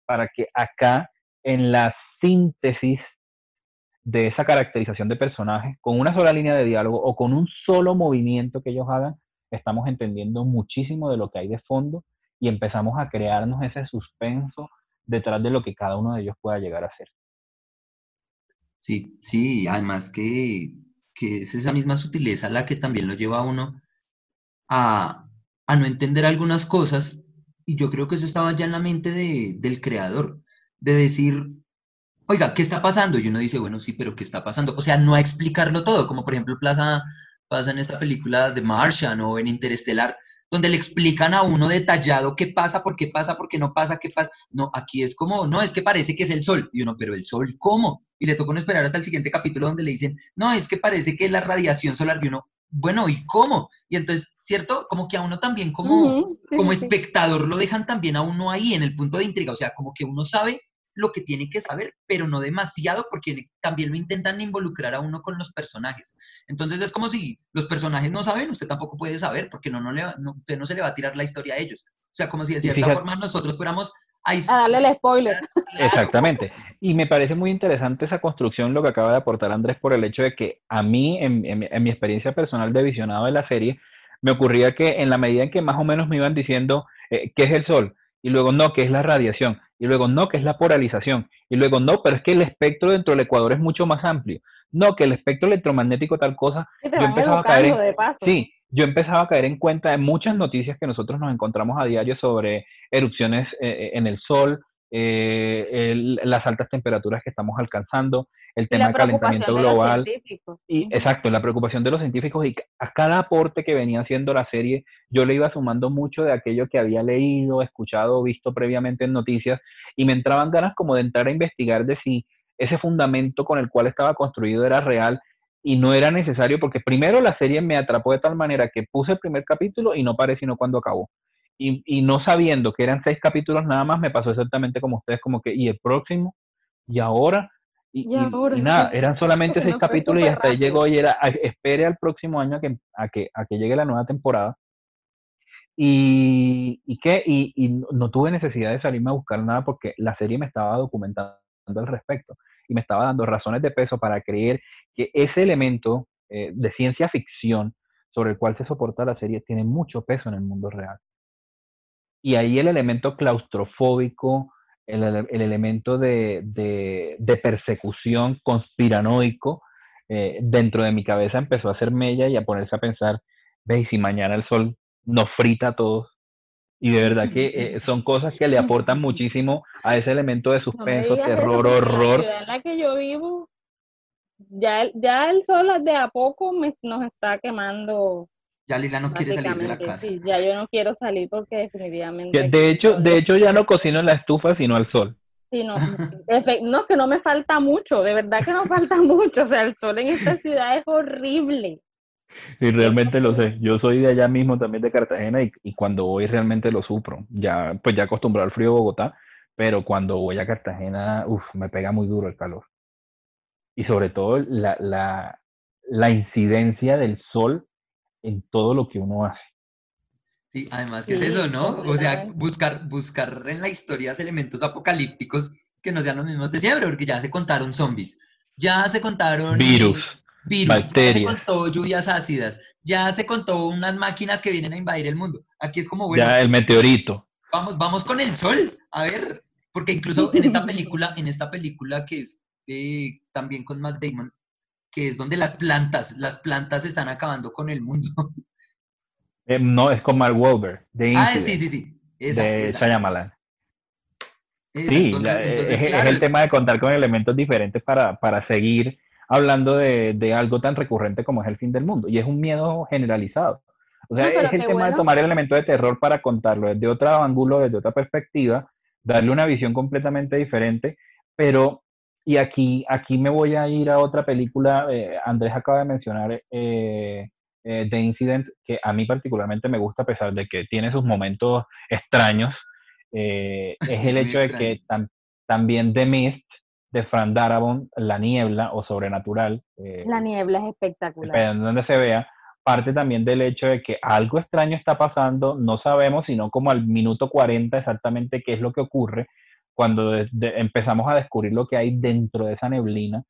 Para que acá, en la síntesis de esa caracterización de personajes, con una sola línea de diálogo o con un solo movimiento que ellos hagan, estamos entendiendo muchísimo de lo que hay de fondo y empezamos a crearnos ese suspenso detrás de lo que cada uno de ellos pueda llegar a ser. Sí, sí, además que, que es esa misma sutileza la que también lo lleva a uno a, no entender algunas cosas, y yo creo que eso estaba ya en la mente de, del creador, de decir, oiga, ¿qué está pasando? Y uno dice, bueno, sí, pero ¿qué está pasando? O sea, no a explicarlo todo, como por ejemplo Plaza pasa en esta película de Martian o en Interestelar, donde le explican a uno detallado qué pasa, por qué pasa, por qué no pasa, qué pasa. No, aquí es como, no, es que parece que es el sol. Y uno, pero el sol, ¿cómo? Y le tocó no esperar hasta el siguiente capítulo donde le dicen, no, es que parece que es la radiación solar. Y uno, bueno, ¿y cómo? Y entonces, ¿cierto? Como que a uno también, como, como espectador, lo dejan también a uno ahí en el punto de intriga. O sea, como que uno sabe lo que tiene que saber, pero no demasiado porque también lo intentan involucrar a uno con los personajes. Entonces es como si los personajes no saben, usted tampoco puede saber porque no, no, le, usted no se le va a tirar la historia a ellos. O sea, como si de cierta forma nosotros fuéramos a darle el spoiler. Exactamente. Y me parece muy interesante esa construcción, lo que acaba de aportar Andrés, por el hecho de que a mí, en, en mi experiencia personal de visionado de la serie, me ocurría que en la medida en que más o menos me iban diciendo eh, qué es el sol, y luego no, que es la radiación, y luego no, que es la polarización, y luego no, pero es que el espectro dentro del Ecuador es mucho más amplio. No, que el espectro electromagnético tal cosa. yo empezaba a caer en, Sí, yo empezaba a caer en cuenta de muchas noticias que nosotros nos encontramos a diario sobre erupciones eh, eh, en el sol, eh, las altas temperaturas que estamos alcanzando, el tema del calentamiento global. Y exacto, la preocupación de los científicos y a cada aporte que venía haciendo la serie, yo le iba sumando mucho de aquello que había leído, escuchado, visto previamente en noticias y me entraban ganas como de entrar a investigar de si ese fundamento con el cual estaba construido era real y no era necesario porque primero la serie me atrapó de tal manera que puse el primer capítulo y no paré sino cuando acabó y, no sabiendo que eran seis capítulos nada más, me pasó exactamente como ustedes, como que, ¿y el próximo? ¿Y ahora? Y, nada, eran solamente seis capítulos y hasta ahí llegó y era, espere al próximo año a que, a que, a que llegue la nueva temporada. Y, y, qué, y, y, no tuve necesidad de salirme a buscar nada porque la serie me estaba documentando al respecto y me estaba dando razones de peso para creer que ese elemento eh, de ciencia ficción sobre el cual se soporta la serie tiene mucho peso en el mundo real. Y ahí el elemento claustrofóbico, el, elemento de, persecución conspiranoico eh, dentro de mi cabeza empezó a hacer mella y a ponerse a pensar, veis, si mañana el sol nos frita a todos. Y de verdad que eh, son cosas que le aportan muchísimo a ese elemento de suspenso, terror, horror. La en la que yo vivo, ya, ya el sol de a poco nos está quemando ya Lila no quiere salir de la casa. Sí, ya yo no quiero salir porque definitivamente... De hecho, de hecho ya no cocino en la estufa, sino al sol. Sí, no, no, es que no me falta mucho, de verdad que no falta mucho, o sea, el sol en esta ciudad es horrible. Sí, realmente lo sé. Yo soy de allá mismo también de Cartagena y, y cuando voy realmente lo sufro. Ya, pues ya acostumbrado al frío de Bogotá, pero cuando voy a Cartagena, uff, me pega muy duro el calor. Y sobre todo la, la, la incidencia del sol en todo lo que uno hace. Sí, además que es eso, ¿no? O sea, buscar, buscar en la historia elementos apocalípticos que no sean los mismos de siempre, porque ya se contaron zombies, ya se contaron virus, virus bacterias. ya se contó lluvias ácidas, ya se contó unas máquinas que vienen a invadir el mundo. Aquí es como bueno. Ya el meteorito. Vamos, vamos con el sol, a ver, porque incluso en esta película, en esta película que es eh, también con Matt Damon, que es donde las plantas, las plantas están acabando con el mundo. Eh, no, es con Mark Wahlberg. De ah, sí, sí, sí. de Shyamalan. Sí, es, el tema de contar con elementos diferentes para, para seguir hablando de, de, algo tan recurrente como es el fin del mundo. Y es un miedo generalizado. O sea, es el tema de tomar el elemento de terror para contarlo desde otro ángulo, desde otra perspectiva, darle una visión completamente diferente, pero y aquí, aquí me voy a ir a otra película. Eh, Andrés acaba de mencionar eh, eh, de Incident que a mí particularmente me gusta, a pesar de que tiene sus momentos extraños, eh, es el hecho de que tam- también The Mist de Frank Darabont, La Niebla o Sobrenatural, eh, La niebla es espectacular. donde se vea, parte también del hecho de que algo extraño está pasando, no sabemos, sino como al minuto 40 exactamente qué es lo que ocurre, cuando de- de- empezamos a descubrir lo que hay dentro de esa neblina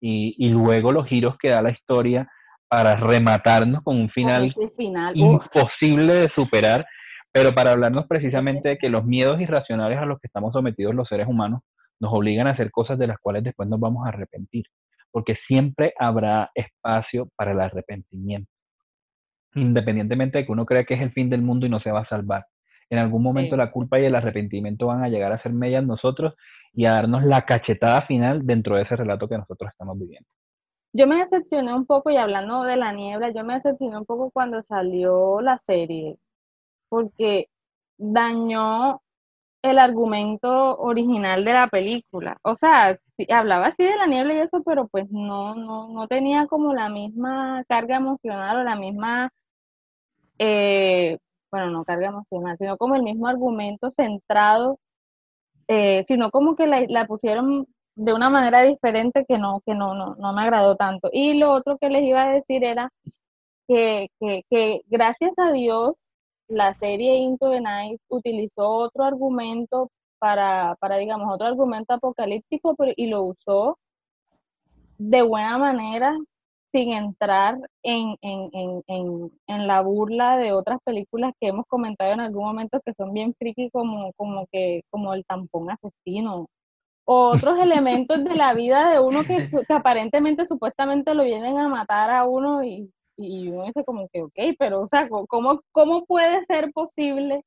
y, y luego los giros que da la historia para rematarnos con un final final. imposible de superar, pero para hablarnos precisamente de que los miedos irracionales a los que estamos sometidos los seres humanos nos obligan a hacer cosas de las cuales después nos vamos a arrepentir, porque siempre habrá espacio para el arrepentimiento, independientemente de que uno crea que es el fin del mundo y no se va a salvar. En algún momento Sí. la culpa y el arrepentimiento van a llegar a ser medias nosotros y a darnos la cachetada final dentro de ese relato que nosotros estamos viviendo. Yo me decepcioné un poco, y hablando de la niebla, yo me decepcioné un poco cuando salió la serie, porque dañó el argumento original de la película. O sea, hablaba así de la niebla y eso, pero pues no, no, no tenía como la misma carga emocional o la misma, eh, bueno, no carga emocional, sino como el mismo argumento centrado, eh, sino como que la, la pusieron de una manera diferente que no, que no, no, no me agradó tanto. Y lo otro que les iba a decir era que, que, que gracias a Dios la serie Into the Night utilizó otro argumento para, para digamos, otro argumento apocalíptico pero, y lo usó de buena manera sin entrar en, en, en, en, la burla de otras películas que hemos comentado en algún momento que son bien friki como, como, que, como el tampón asesino o otros elementos de la vida de uno que, que aparentemente supuestamente lo vienen a matar a uno y, y uno dice como que, ok, pero o sea, ¿cómo, cómo puede ser posible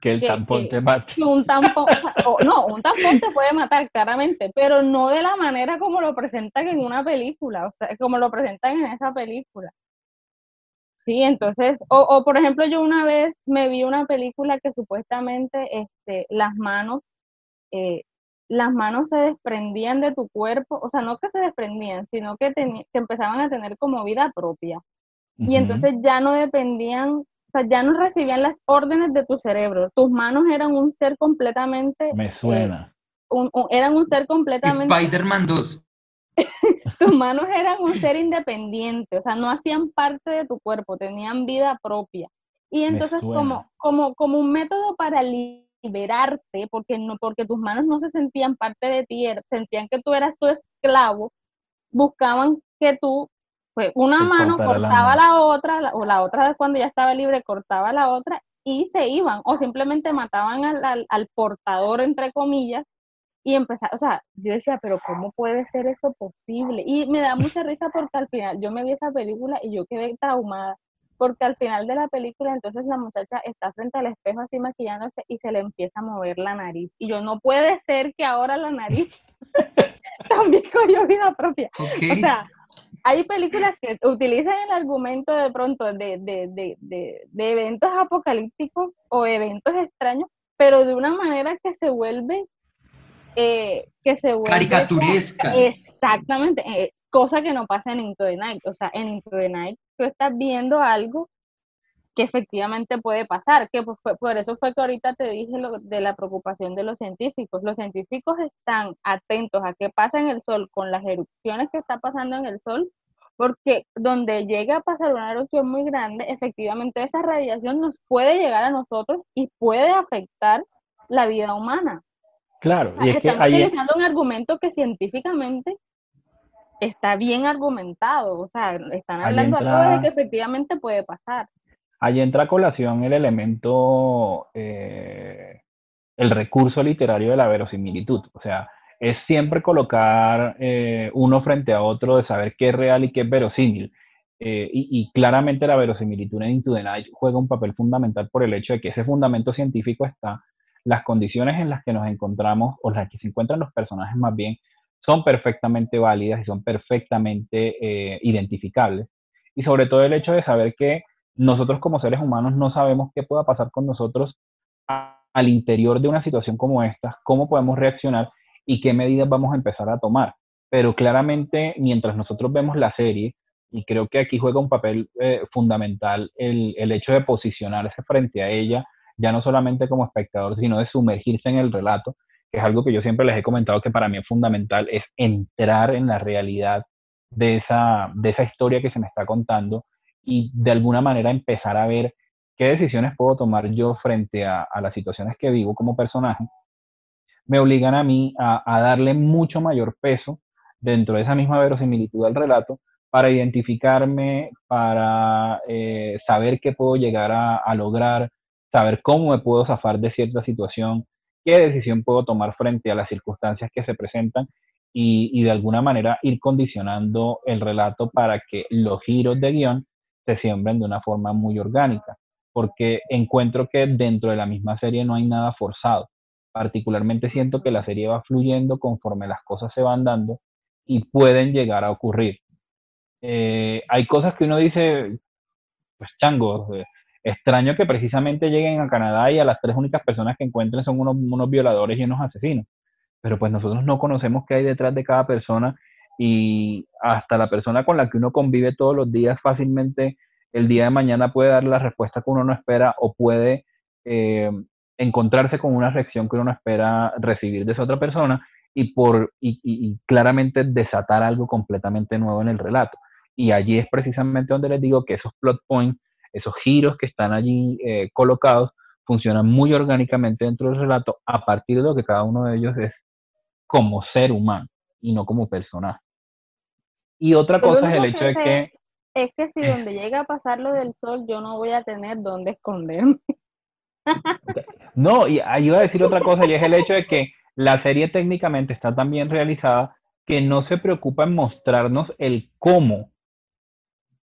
Que el Que- tampón que- te mate. un tampón, o no, un tampón te puede matar claramente, pero no de la manera como lo presentan en una película, o sea, como lo presentan en esa película. Sí, entonces, o, o por ejemplo, yo una vez me vi una película que supuestamente este, las manos, eh, las manos se desprendían de tu cuerpo, o sea, no que se desprendían, sino que, teni- que empezaban a tener como vida propia. Y entonces ya no dependían, sea, ya no recibían las órdenes de tu cerebro. Tus manos eran un ser completamente, Me suena. un- un- eran un ser completamente, Spider-Man 2. tus manos eran un ser independiente, o sea, no hacían parte de tu cuerpo, tenían vida propia. Y entonces suena. como, como, como un método para liberarse, porque, no, porque tus manos no se sentían parte de ti, er- sentían que tú eras su esclavo, buscaban que tú, pues una mano la cortaba mano. la otra, la- o la otra cuando ya estaba libre cortaba la otra y se iban, o simplemente mataban al, al, al portador, entre comillas, y empezar, o sea, yo decía, pero ¿cómo puede ser eso posible? Y me da mucha risa porque al final yo me vi esa película y yo quedé traumada, porque al final de la película entonces la muchacha está frente al espejo así maquillándose y se le empieza a mover la nariz. Y yo, no puede ser que ahora la nariz también cogió vida propia. O sea, hay películas que utilizan el argumento de pronto de, de, de, de, eventos apocalípticos o eventos extraños, pero de una manera que se vuelve, eh, que se vuelve Caricaturesca. Exactamente, eh, cosa que no pasa en Into the Night. O sea, en Into the Night tú estás viendo algo que efectivamente puede pasar, que por, por eso fue que ahorita te dije lo de la preocupación de los científicos. Los científicos están atentos a qué pasa en el Sol con las erupciones que está pasando en el Sol, porque donde llega a pasar una erupción muy grande, efectivamente esa radiación nos puede llegar a nosotros y puede afectar la vida humana. Claro, y es que están es- utilizando un argumento que científicamente está bien argumentado, o sea, están hablando algo de que efectivamente puede pasar. Ahí entra a colación el elemento, eh, el recurso literario de la verosimilitud. O sea, es siempre colocar eh, uno frente a otro de saber qué es real y qué es verosímil. Eh, y, claramente la verosimilitud en Into the Night juega un papel fundamental por el hecho de que ese fundamento científico está, las condiciones en las que nos encontramos, o las que se encuentran los personajes más bien, son perfectamente válidas y son perfectamente identificables. Y sobre todo el hecho de saber que nosotros como seres humanos no sabemos qué pueda pasar con nosotros al interior de una situación como esta, cómo podemos reaccionar y qué medidas vamos a empezar a tomar. Pero claramente, mientras nosotros vemos la serie, Y creo que aquí juega un papel eh, fundamental el, el hecho de posicionarse frente a ella, ya no solamente como espectador, sino de sumergirse en el relato, que es algo que yo siempre les he comentado que para mí es fundamental, es entrar en la realidad de esa, de esa historia que se me está contando y de alguna manera empezar a ver qué decisiones puedo tomar yo frente a, a las situaciones que vivo como personaje, me obligan a mí a, darle mucho mayor peso dentro de esa misma verosimilitud al relato para identificarme, para eh, saber qué puedo llegar a, a, lograr, saber cómo me puedo zafar de cierta situación, qué decisión puedo tomar frente a las circunstancias que se presentan y, y de alguna manera ir condicionando el relato para que los giros de guion se siembren de una forma muy orgánica porque encuentro que dentro de la misma serie no hay nada forzado. Particularmente siento que la serie va fluyendo conforme las cosas se van dando y pueden llegar a ocurrir. Eh, hay cosas que uno dice, pues chango, eh, extraño que precisamente lleguen a Canadá y a las tres únicas personas que encuentren son unos, unos violadores y unos asesinos. Pero pues nosotros no conocemos qué hay detrás de cada persona y hasta la persona con la que uno convive todos los días fácilmente el día de mañana puede dar la respuesta que uno no espera o puede eh, encontrarse con una reacción que uno no espera recibir de esa otra persona y, por, y, y, claramente desatar algo completamente nuevo en el relato. Y allí es precisamente donde les digo que esos plot points, esos giros que están allí eh, colocados, funcionan muy orgánicamente dentro del relato a partir de lo que cada uno de ellos es como ser humano y no como personaje. Y otra cosa es el hecho de que es que si donde llega a pasar lo del sol, yo no voy a tener dónde esconderme. No, y ayuda a decir otra cosa, y es el hecho de que la serie técnicamente está tan bien realizada que no se preocupa en mostrarnos el cómo,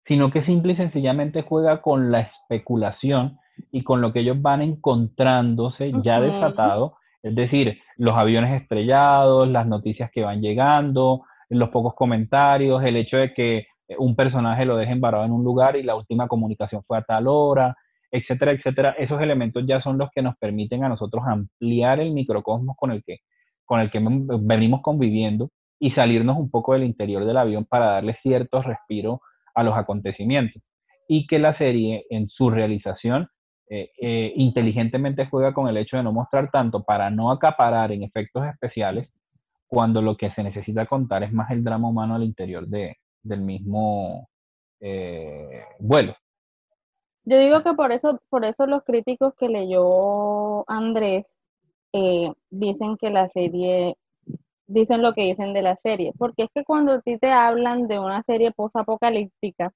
sino que simple y sencillamente juega con la especulación y con lo que ellos van encontrándose ya desatado, es decir, los aviones estrellados, las noticias que van llegando, los pocos comentarios, el hecho de que un personaje lo dejen varado en un lugar y la última comunicación fue a tal hora, etcétera, etcétera. Esos elementos ya son los que nos permiten a nosotros ampliar el microcosmos con el que, con el que venimos conviviendo y salirnos un poco del interior del avión para darle cierto respiro a los acontecimientos. Y que la serie en su realización eh, eh, inteligentemente juega con el hecho de no mostrar tanto para no acaparar en efectos especiales cuando lo que se necesita contar es más el drama humano al interior de, del mismo eh, vuelo. Yo digo que por eso, por eso los críticos que leyó Andrés eh, dicen que la serie, dicen lo que dicen de la serie, porque es que cuando a ti te hablan de una serie post-apocalíptica,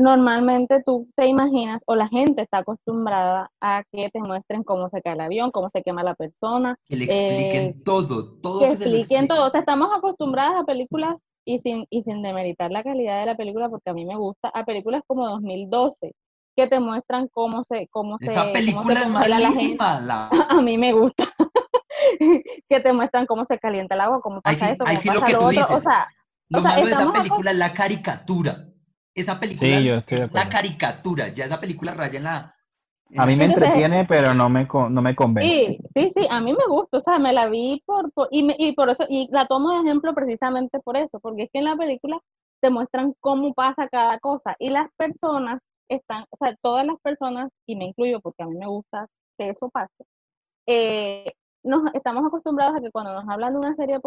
normalmente tú te imaginas o la gente está acostumbrada a que te muestren cómo se cae el avión, cómo se quema la persona. Que le expliquen eh, todo, todo. Que, que se expliquen todo. O sea, estamos acostumbradas a películas y sin, y sin demeritar la calidad de la película, porque a mí me gusta, a películas como 2012, que te muestran cómo se, cómo se, Esa cómo se película es congela la gente. malísima. La... A mí me gusta. que te muestran cómo se calienta el agua, cómo pasa sí, esto, cómo sí lo pasa que lo tú otro. O sea, Lo o sea, malo de esa película es la caricatura. Esa película Sí, yo estoy es la caricatura. Ya esa película raya en la. en A mí me entretiene, pero no me, no me convence. Sí, sí, sí, a mí me gusta, o sea, me la vi por, por- y, me- y por eso, y la tomo de ejemplo precisamente por eso, porque es que en la película te muestran cómo pasa cada cosa y las personas están, o sea, todas las personas, y me incluyo porque a mí me gusta que eso pase, eh, nos estamos acostumbrados a que cuando nos hablan de una serie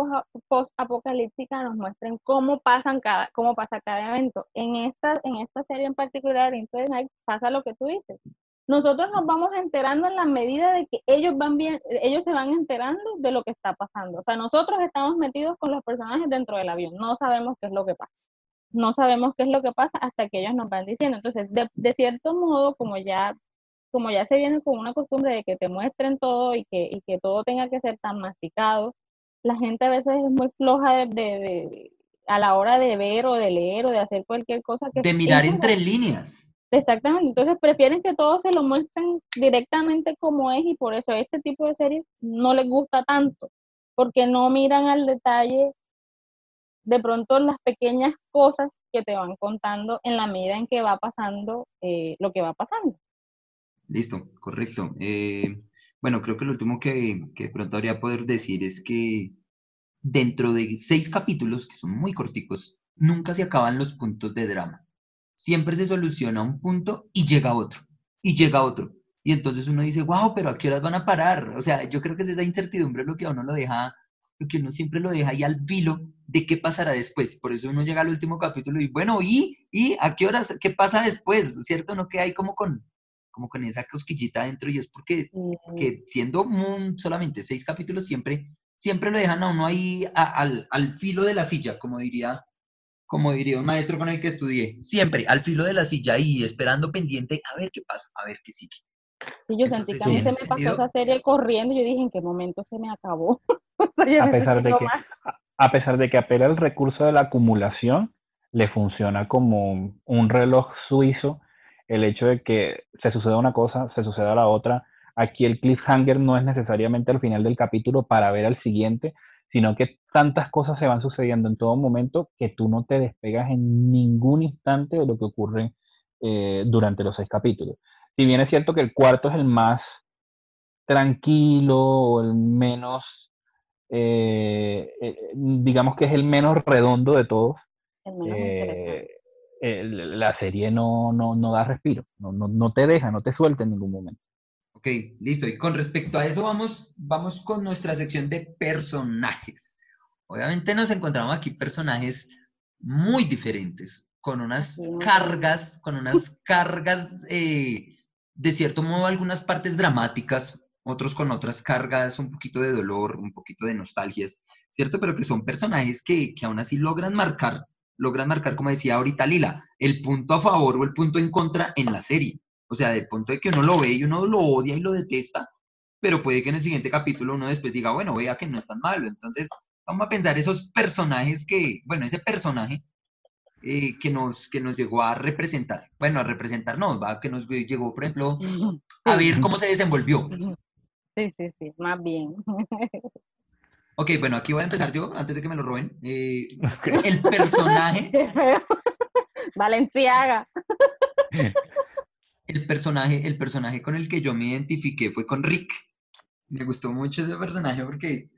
post-apocalíptica nos muestren cómo pasan cada, cómo pasa cada evento. En esta, en esta serie en particular, Into Night, pasa lo que tú dices. Nosotros nos vamos enterando en la medida de que ellos van bien, ellos se van enterando de lo que está pasando. O sea, nosotros estamos metidos con los personajes dentro del avión, no sabemos qué es lo que pasa. No sabemos qué es lo que pasa hasta que ellos nos van diciendo. Entonces, de, de cierto modo, como ya como ya se viene con una costumbre de que te muestren todo y que, y que todo tenga que ser tan masticado, la gente a veces es muy floja de, de- de- a la hora de ver o de leer o de hacer cualquier cosa que de mirar entre líneas. Exactamente, entonces prefieren que todo se lo muestren directamente como es y por eso este tipo de series no les gusta tanto, porque no miran al detalle de pronto las pequeñas cosas que te van contando en la medida en que va pasando eh, lo que va pasando. Listo, correcto. Eh, bueno, creo que lo último que, que de pronto habría poder decir es que dentro de seis capítulos, que son muy corticos, nunca se acaban los puntos de drama. Siempre se soluciona un punto y llega otro, y llega otro. Y entonces uno dice, wow, pero ¿a qué horas van a parar? O sea, yo creo que es esa incertidumbre lo que a uno lo deja, lo que uno siempre lo deja ahí al vilo de qué pasará después. Por eso uno llega al último capítulo y, bueno, ¿y? ¿Y a qué horas? ¿Qué pasa después? ¿Cierto? No que hay como con, como con esa cosquillita adentro y es porque que siendo solamente seis capítulos siempre, siempre lo dejan a uno ahí al, al filo de la silla, como diría como diría un maestro con el que estudié, siempre al filo de la silla y esperando pendiente a ver qué pasa, a ver qué sigue. Sí, yo sentí que a mí se me pasó esa serie corriendo y yo dije, ¿en qué momento se me acabó? a, pesar de que, a pesar de que apela el recurso de la acumulación, le funciona como un reloj suizo el hecho de que se suceda una cosa, se suceda la otra. Aquí el cliffhanger no es necesariamente al final del capítulo para ver al siguiente, sino que tantas cosas se van sucediendo en todo momento que tú no te despegas en ningún instante de lo que ocurre eh, durante los seis capítulos. Si bien es cierto que el cuarto es el más tranquilo o el menos, eh, eh, digamos que es el menos redondo de todos, la serie no, no, no da respiro, no, no, no te deja, no te suelta en ningún momento. Ok, listo. Y con respecto a eso, vamos, vamos con nuestra sección de personajes. Obviamente nos encontramos aquí personajes muy diferentes, con unas cargas, con unas cargas, eh, de cierto modo, algunas partes dramáticas, otros con otras cargas, un poquito de dolor, un poquito de nostalgias, ¿cierto? Pero que son personajes que, que aún así logran marcar, logran marcar, como decía ahorita Lila, el punto a favor o el punto en contra en la serie. O sea, del punto de que uno lo ve y uno lo odia y lo detesta, pero puede que en el siguiente capítulo uno después diga, bueno, vea que no es tan malo. Entonces, vamos a pensar esos personajes que, bueno, ese personaje eh, que, nos, que nos llegó a representar. Bueno, a representarnos, va, que nos llegó, por ejemplo, a ver cómo se desenvolvió. Sí, sí, sí, más bien. Ok, bueno, aquí voy a empezar yo, antes de que me lo roben. Eh, el personaje. Valenciaga. el personaje, el personaje con el que yo me identifiqué fue con Rick. Me gustó mucho ese personaje porque,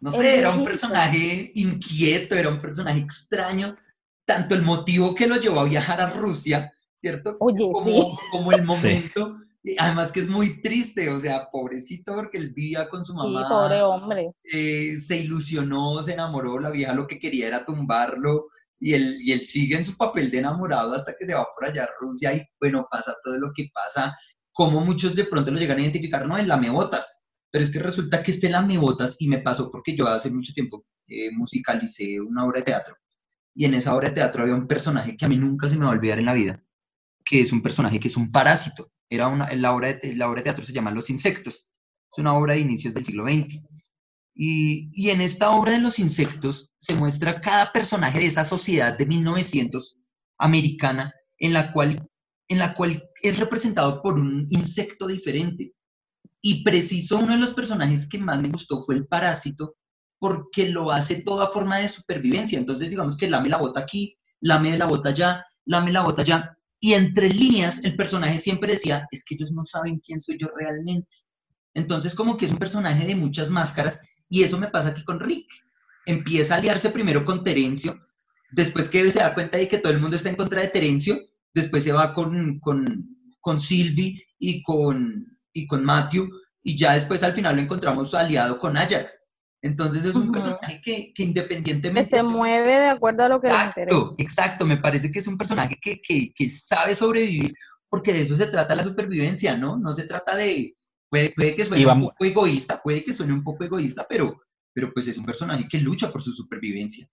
no sé, era un personaje inquieto, era un personaje extraño, tanto el motivo que lo llevó a viajar a Rusia, ¿cierto? como, como el momento, además que es muy triste, o sea, pobrecito porque él vivía con su mamá. Sí, pobre hombre. Eh, se ilusionó, se enamoró, la vieja lo que quería era tumbarlo, y él, y él sigue en su papel de enamorado hasta que se va por allá a Rusia y bueno, pasa todo lo que pasa, como muchos de pronto lo llegan a identificar, no, en lamebotas, pero es que resulta que este lamebotas, y me pasó porque yo hace mucho tiempo eh, musicalicé una obra de teatro, y en esa obra de teatro había un personaje que a mí nunca se me va a olvidar en la vida, que es un personaje que es un parásito, era una, la, obra de, la obra de teatro se llama Los Insectos, es una obra de inicios del siglo XX, y, en esta obra de los insectos se muestra cada personaje de esa sociedad de 1900 americana en la cual, en la cual es representado por un insecto diferente. Y preciso uno de los personajes que más me gustó fue el parásito, porque lo hace toda forma de supervivencia. Entonces, digamos que lame la bota aquí, lame la bota allá, lame la bota allá. Y entre líneas, el personaje siempre decía, es que ellos no saben quién soy yo realmente. Entonces, como que es un personaje de muchas máscaras y eso me pasa aquí con Rick. Empieza a aliarse primero con Terencio, después que se da cuenta de que todo el mundo está en contra de Terencio, después se va con, con, con Sylvie y con, y con Matthew, y ya después al final lo encontramos aliado con Ajax. Entonces es un personaje que, que, independientemente... Que se mueve de acuerdo a lo que exacto, le interesa. Exacto, me parece que es un personaje que, que, que, sabe sobrevivir, porque de eso se trata la supervivencia, ¿no? No se trata de, Puede, que suene un poco egoísta, puede que suene un poco egoísta, pero, pero pues es un personaje que lucha por su supervivencia.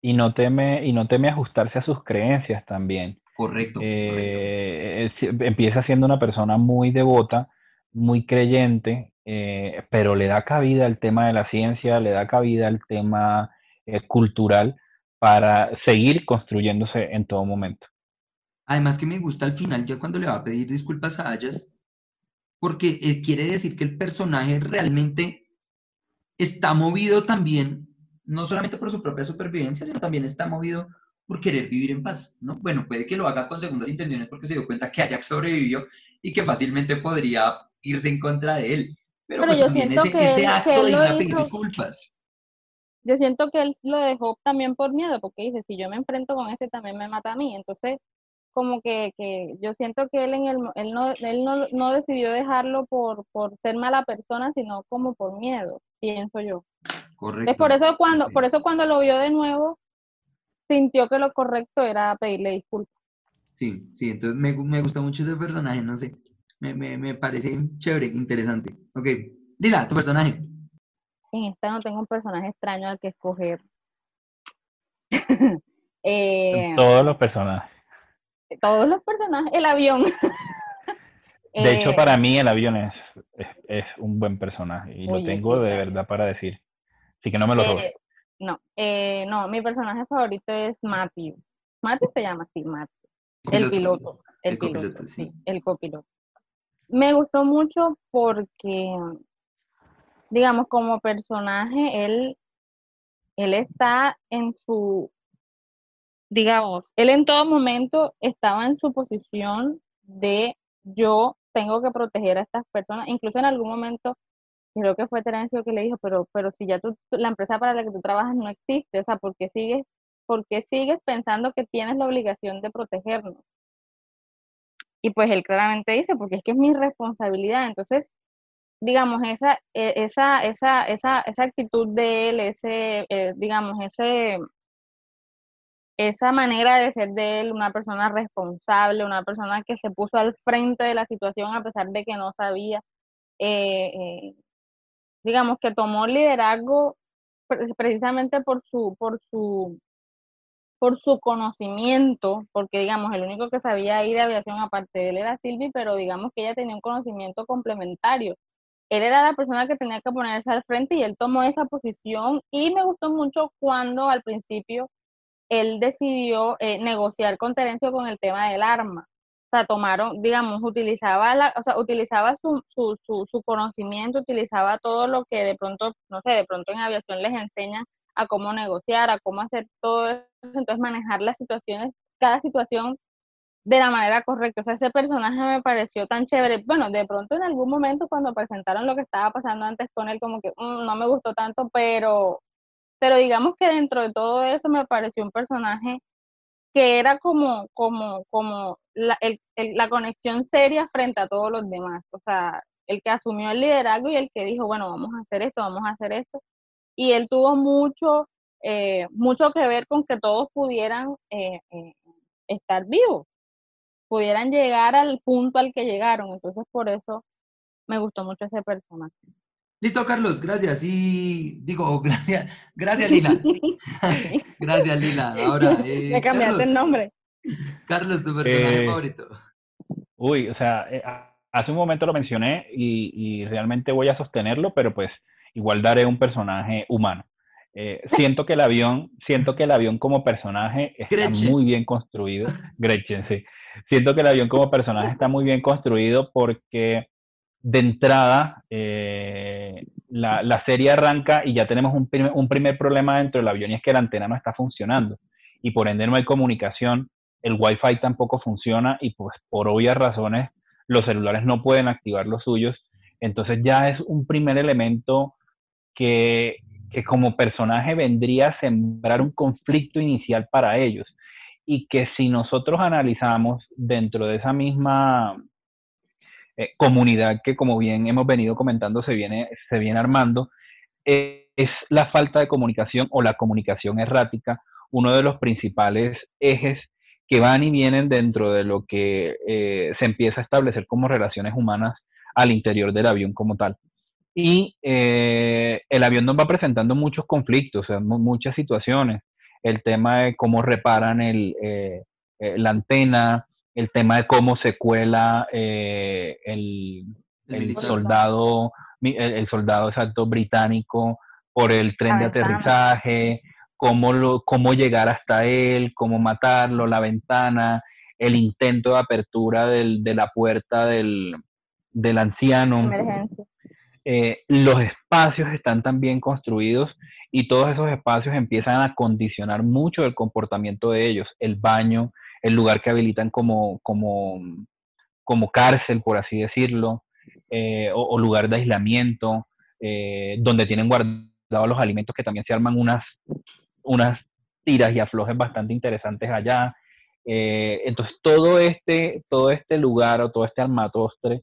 Y no teme, y no teme ajustarse a sus creencias también. Correcto. Eh, empieza siendo una persona muy devota, muy creyente, eh, pero le da cabida al tema de la ciencia, le da cabida al tema eh, cultural para seguir construyéndose en todo momento. Además que me gusta al final, ya cuando le va a pedir disculpas a Ayas, porque eh, quiere decir que el personaje realmente está movido también, no solamente por su propia supervivencia, sino también está movido por querer vivir en paz, ¿no? Bueno, puede que lo haga con segundas intenciones porque se dio cuenta que Ajax sobrevivió y que fácilmente podría irse en contra de él. Pero, pues ese, acto de ir a pedir disculpas. yo siento que él lo dejó también por miedo, porque dice, si yo me enfrento con este, también me mata a mí. Entonces, como que, que yo siento que él, en el, él, no, él no, no decidió dejarlo por, por ser mala persona, sino como por miedo, pienso yo. Correcto. Es por eso cuando, Sí. por eso cuando lo vio de nuevo, sintió que lo correcto era pedirle disculpas. Sí, sí, entonces me, me gusta mucho ese personaje, no sé. Me, me, me parece chévere, interesante. Ok, Lila, tu personaje. En esta no tengo un personaje extraño al que escoger. Eh, Todos los personajes. todos los personajes, el avión. De hecho, Eh, para mí el avión es, es, es un buen personaje y lo tengo de verdad para decir. Así que no me lo robes. eh, no, eh, no, mi personaje favorito es Matthew. Matthew se llama así, Matthew. El piloto, el, El piloto, sí, el copiloto. Me gustó mucho porque, digamos, como personaje, él, él está en su, digamos, él en todo momento estaba en su posición de yo tengo que proteger a estas personas. Incluso en algún momento, creo que fue Terencio que le dijo, pero, pero si ya tú, la empresa para la que tú trabajas no existe, o sea, ¿por qué sigues, por qué sigues pensando que tienes la obligación de protegernos? Y pues él claramente dice, porque es que es mi responsabilidad. Entonces, digamos, esa, eh, esa, esa, esa, esa actitud de él, ese, eh, digamos, ese, esa manera de ser de él, una persona responsable, una persona que se puso al frente de la situación a pesar de que no sabía, eh, eh, digamos, que tomó liderazgo pre- precisamente por su, por su, por su conocimiento, porque digamos, el único que sabía ir de aviación aparte de él era Silvi, pero digamos que ella tenía un conocimiento complementario. Él era la persona que tenía que ponerse al frente y él tomó esa posición y me gustó mucho cuando al principio él decidió eh, negociar con Terencio con el tema del arma. O sea, tomaron, digamos, utilizaba, la, o sea, utilizaba su, su, su, su conocimiento, utilizaba todo lo que de pronto, no sé, de pronto en aviación les enseñan a cómo negociar, a cómo hacer todo eso, entonces manejar las situaciones, cada situación de la manera correcta. O sea, ese personaje me pareció tan chévere. Bueno, de pronto en algún momento cuando presentaron lo que estaba pasando antes con él, como que mm, no me gustó tanto, pero, pero digamos que dentro de todo eso me pareció un personaje que era como, como, como la, el, el, la conexión seria frente a todos los demás. O sea, el que asumió el liderazgo y el que dijo, bueno, vamos a hacer esto, vamos a hacer esto. Y él tuvo mucho, eh, mucho que ver con que todos pudieran eh, eh, estar vivos, pudieran llegar al punto al que llegaron. Entonces, por eso me gustó mucho ese personaje. Listo, Carlos, gracias. Y digo, gracias, gracias, Lila. gracias, Lila. Ahora, eh, Me cambiaste Carlos, el nombre. Carlos, tu personaje Eh, favorito. Uy, o sea, eh, hace un momento lo mencioné y, y realmente voy a sostenerlo, pero pues igual daré un personaje humano. Eh, siento que el avión, siento que el avión como personaje está Gretchen. muy bien construido. Gretchen, sí. Siento que el avión como personaje está muy bien construido porque de entrada eh, la, la serie arranca y ya tenemos un primer, un primer problema dentro del avión y es que la antena no está funcionando y por ende no hay comunicación, el wifi tampoco funciona y pues por obvias razones los celulares no pueden activar los suyos, entonces ya es un primer elemento que, que como personaje vendría a sembrar un conflicto inicial para ellos y que si nosotros analizamos dentro de esa misma eh, comunidad que como bien hemos venido comentando se viene, se viene armando, eh, es la falta de comunicación o la comunicación errática uno de los principales ejes que van y vienen dentro de lo que eh, se empieza a establecer como relaciones humanas al interior del avión como tal. Y eh, el avión nos va presentando muchos conflictos, o sea, mu- muchas situaciones. El tema de cómo reparan el, eh, eh, la antena, el tema de cómo se cuela eh, el, El soldado, mi- el, el soldado exacto británico por el tren de aterrizaje, cómo, lo, cómo llegar hasta él, cómo matarlo, la ventana, el intento de apertura del- de la puerta del, del anciano Emergencia. Eh, los espacios están tan bien construidos y todos esos espacios empiezan a condicionar mucho el comportamiento de ellos. El baño, el lugar que habilitan como, como, como cárcel, por así decirlo, eh, o, lugar de aislamiento, eh, donde tienen guardados dado los alimentos que también se arman unas, unas tiras y aflojes bastante interesantes allá. Entonces todo este, todo este lugar o todo este armatostre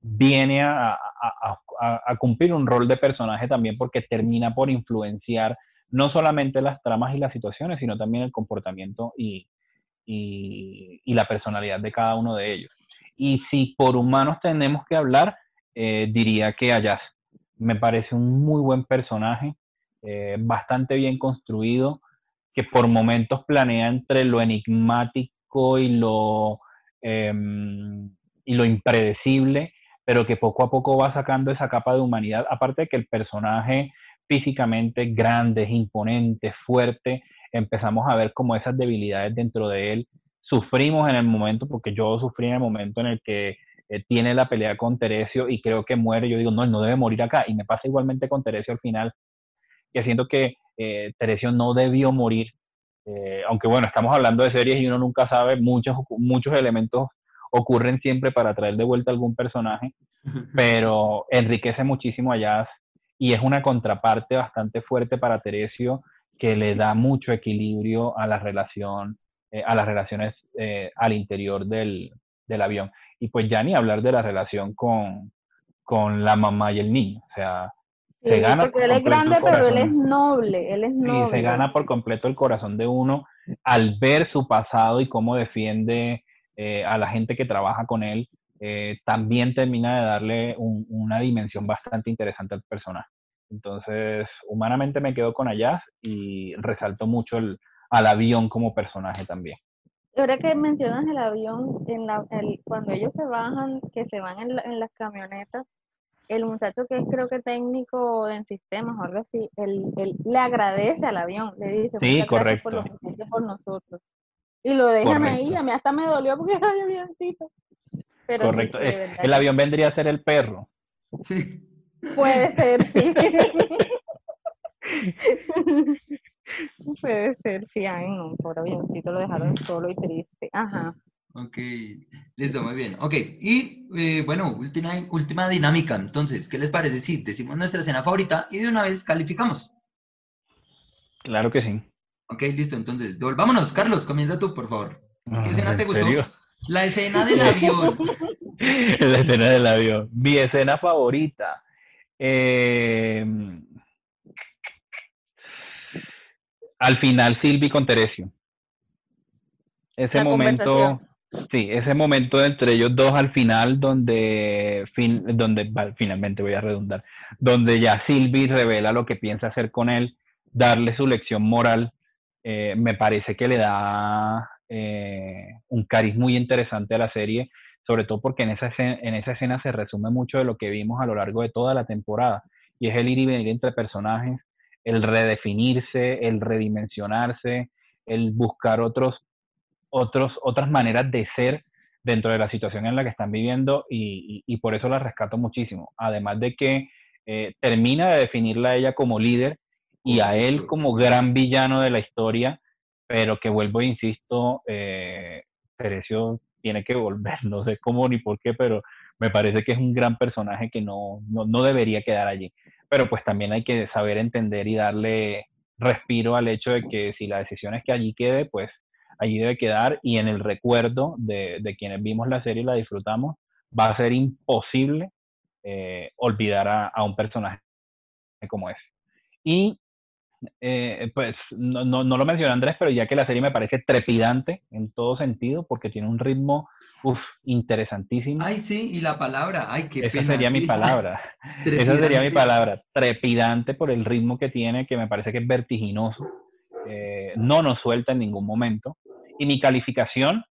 viene a, cumplir un rol de personaje también porque termina por influenciar no solamente las tramas y las situaciones, sino también el comportamiento y, la personalidad de cada uno de ellos. Y si por humanos tenemos que hablar, eh, diría que Ayaz me parece un muy buen personaje, eh, bastante bien construido, que por momentos planea entre lo enigmático y lo, em, y lo impredecible, pero que poco a poco va sacando esa capa de humanidad, aparte de que el personaje físicamente grande, imponente, fuerte, empezamos a ver como esas debilidades dentro de él. Sufrimos en el momento, porque yo sufrí en el momento en el que eh, tiene la pelea con Teresio y creo que muere. Yo digo, no, él no debe morir acá. Y me pasa igualmente con Teresio al final, que siento que eh, Teresio no debió morir. Eh, aunque bueno, estamos hablando de series y uno nunca sabe, muchos, muchos elementos ocurren siempre para traer de vuelta algún personaje, pero enriquece muchísimo a Jazz y es una contraparte bastante fuerte para Teresio que le da mucho equilibrio a la relación, a las relaciones al interior del, del avión. Y pues ya ni hablar de la relación con, con la mamá y el niño. O sea, se gana. Porque él es grande, pero él es noble. Él es noble. Sí, se gana por completo el corazón de uno al ver su pasado y cómo defiende eh, a la gente que trabaja con él. Eh, también termina de darle una dimensión bastante interesante al personaje. Entonces, humanamente me quedo con Ayaz y resalto mucho el, al avión como personaje también. Ahora que mencionas el avión, en la, cuando ellos se bajan, que se van en, en, las camionetas, el muchacho que es creo que técnico en sistemas o algo así, él, él le agradece al avión, le dice, sí, correcto. por lo que por nosotros. Y lo dejan ahí, a mí hasta me dolió porque era avioncito. Pero correcto, eh, el avión vendría a ser el perro. Sí. Puede ser, sí. Puede ser, sí, ay, no, por avioncito lo dejaron solo y triste. Ajá. Ok, listo, muy bien. Ok, y eh, bueno, última, última dinámica. Entonces, ¿qué les parece si decimos nuestra escena favorita y de una vez calificamos? Claro que sí. Ok, listo, entonces, devolvámonos. Carlos, comienza tú, por favor. ¿Qué escena te gustó? La escena del avión. La escena del avión. Mi escena favorita. Eh, al final Silvi con Teresio. Ese momento, sí, ese momento entre ellos dos al final donde, fin, donde finalmente voy a redundar, donde ya Silvi revela lo que piensa hacer con él, darle su lección moral, eh, me parece que le da eh, un cariz muy interesante a la serie, sobre todo porque en esa, escena, en esa escena se resume mucho de lo que vimos a lo largo de toda la temporada, y es el ir y venir entre personajes, el redefinirse, el redimensionarse, el buscar otros, otros, otras maneras de ser dentro de la situación en la que están viviendo y, por eso la rescato muchísimo. Además de que eh, termina de definirla ella como líder y a él como gran villano de la historia, pero que vuelvo e insisto, eh, tiene que volver, no sé cómo ni por qué, pero me parece que es un gran personaje que no, no debería quedar allí pero pues también hay que saber entender y darle respiro al hecho de que si la decisión es que allí quede, pues allí debe quedar y en el recuerdo de, quienes vimos la serie y la disfrutamos, va a ser imposible eh, olvidar a, un personaje como ese. Y eh, pues no, no, no, lo mencioné Andrés, pero ya que la serie me parece trepidante en todo sentido, porque tiene un ritmo uf, interesantísimo. Ay, sí, y la palabra, ay, qué Esa sería mi palabra. Esa sería mi palabra. Trepidante por el ritmo que tiene, que me parece que es vertiginoso. Eh, no nos suelta en ningún momento. Y mi calificación,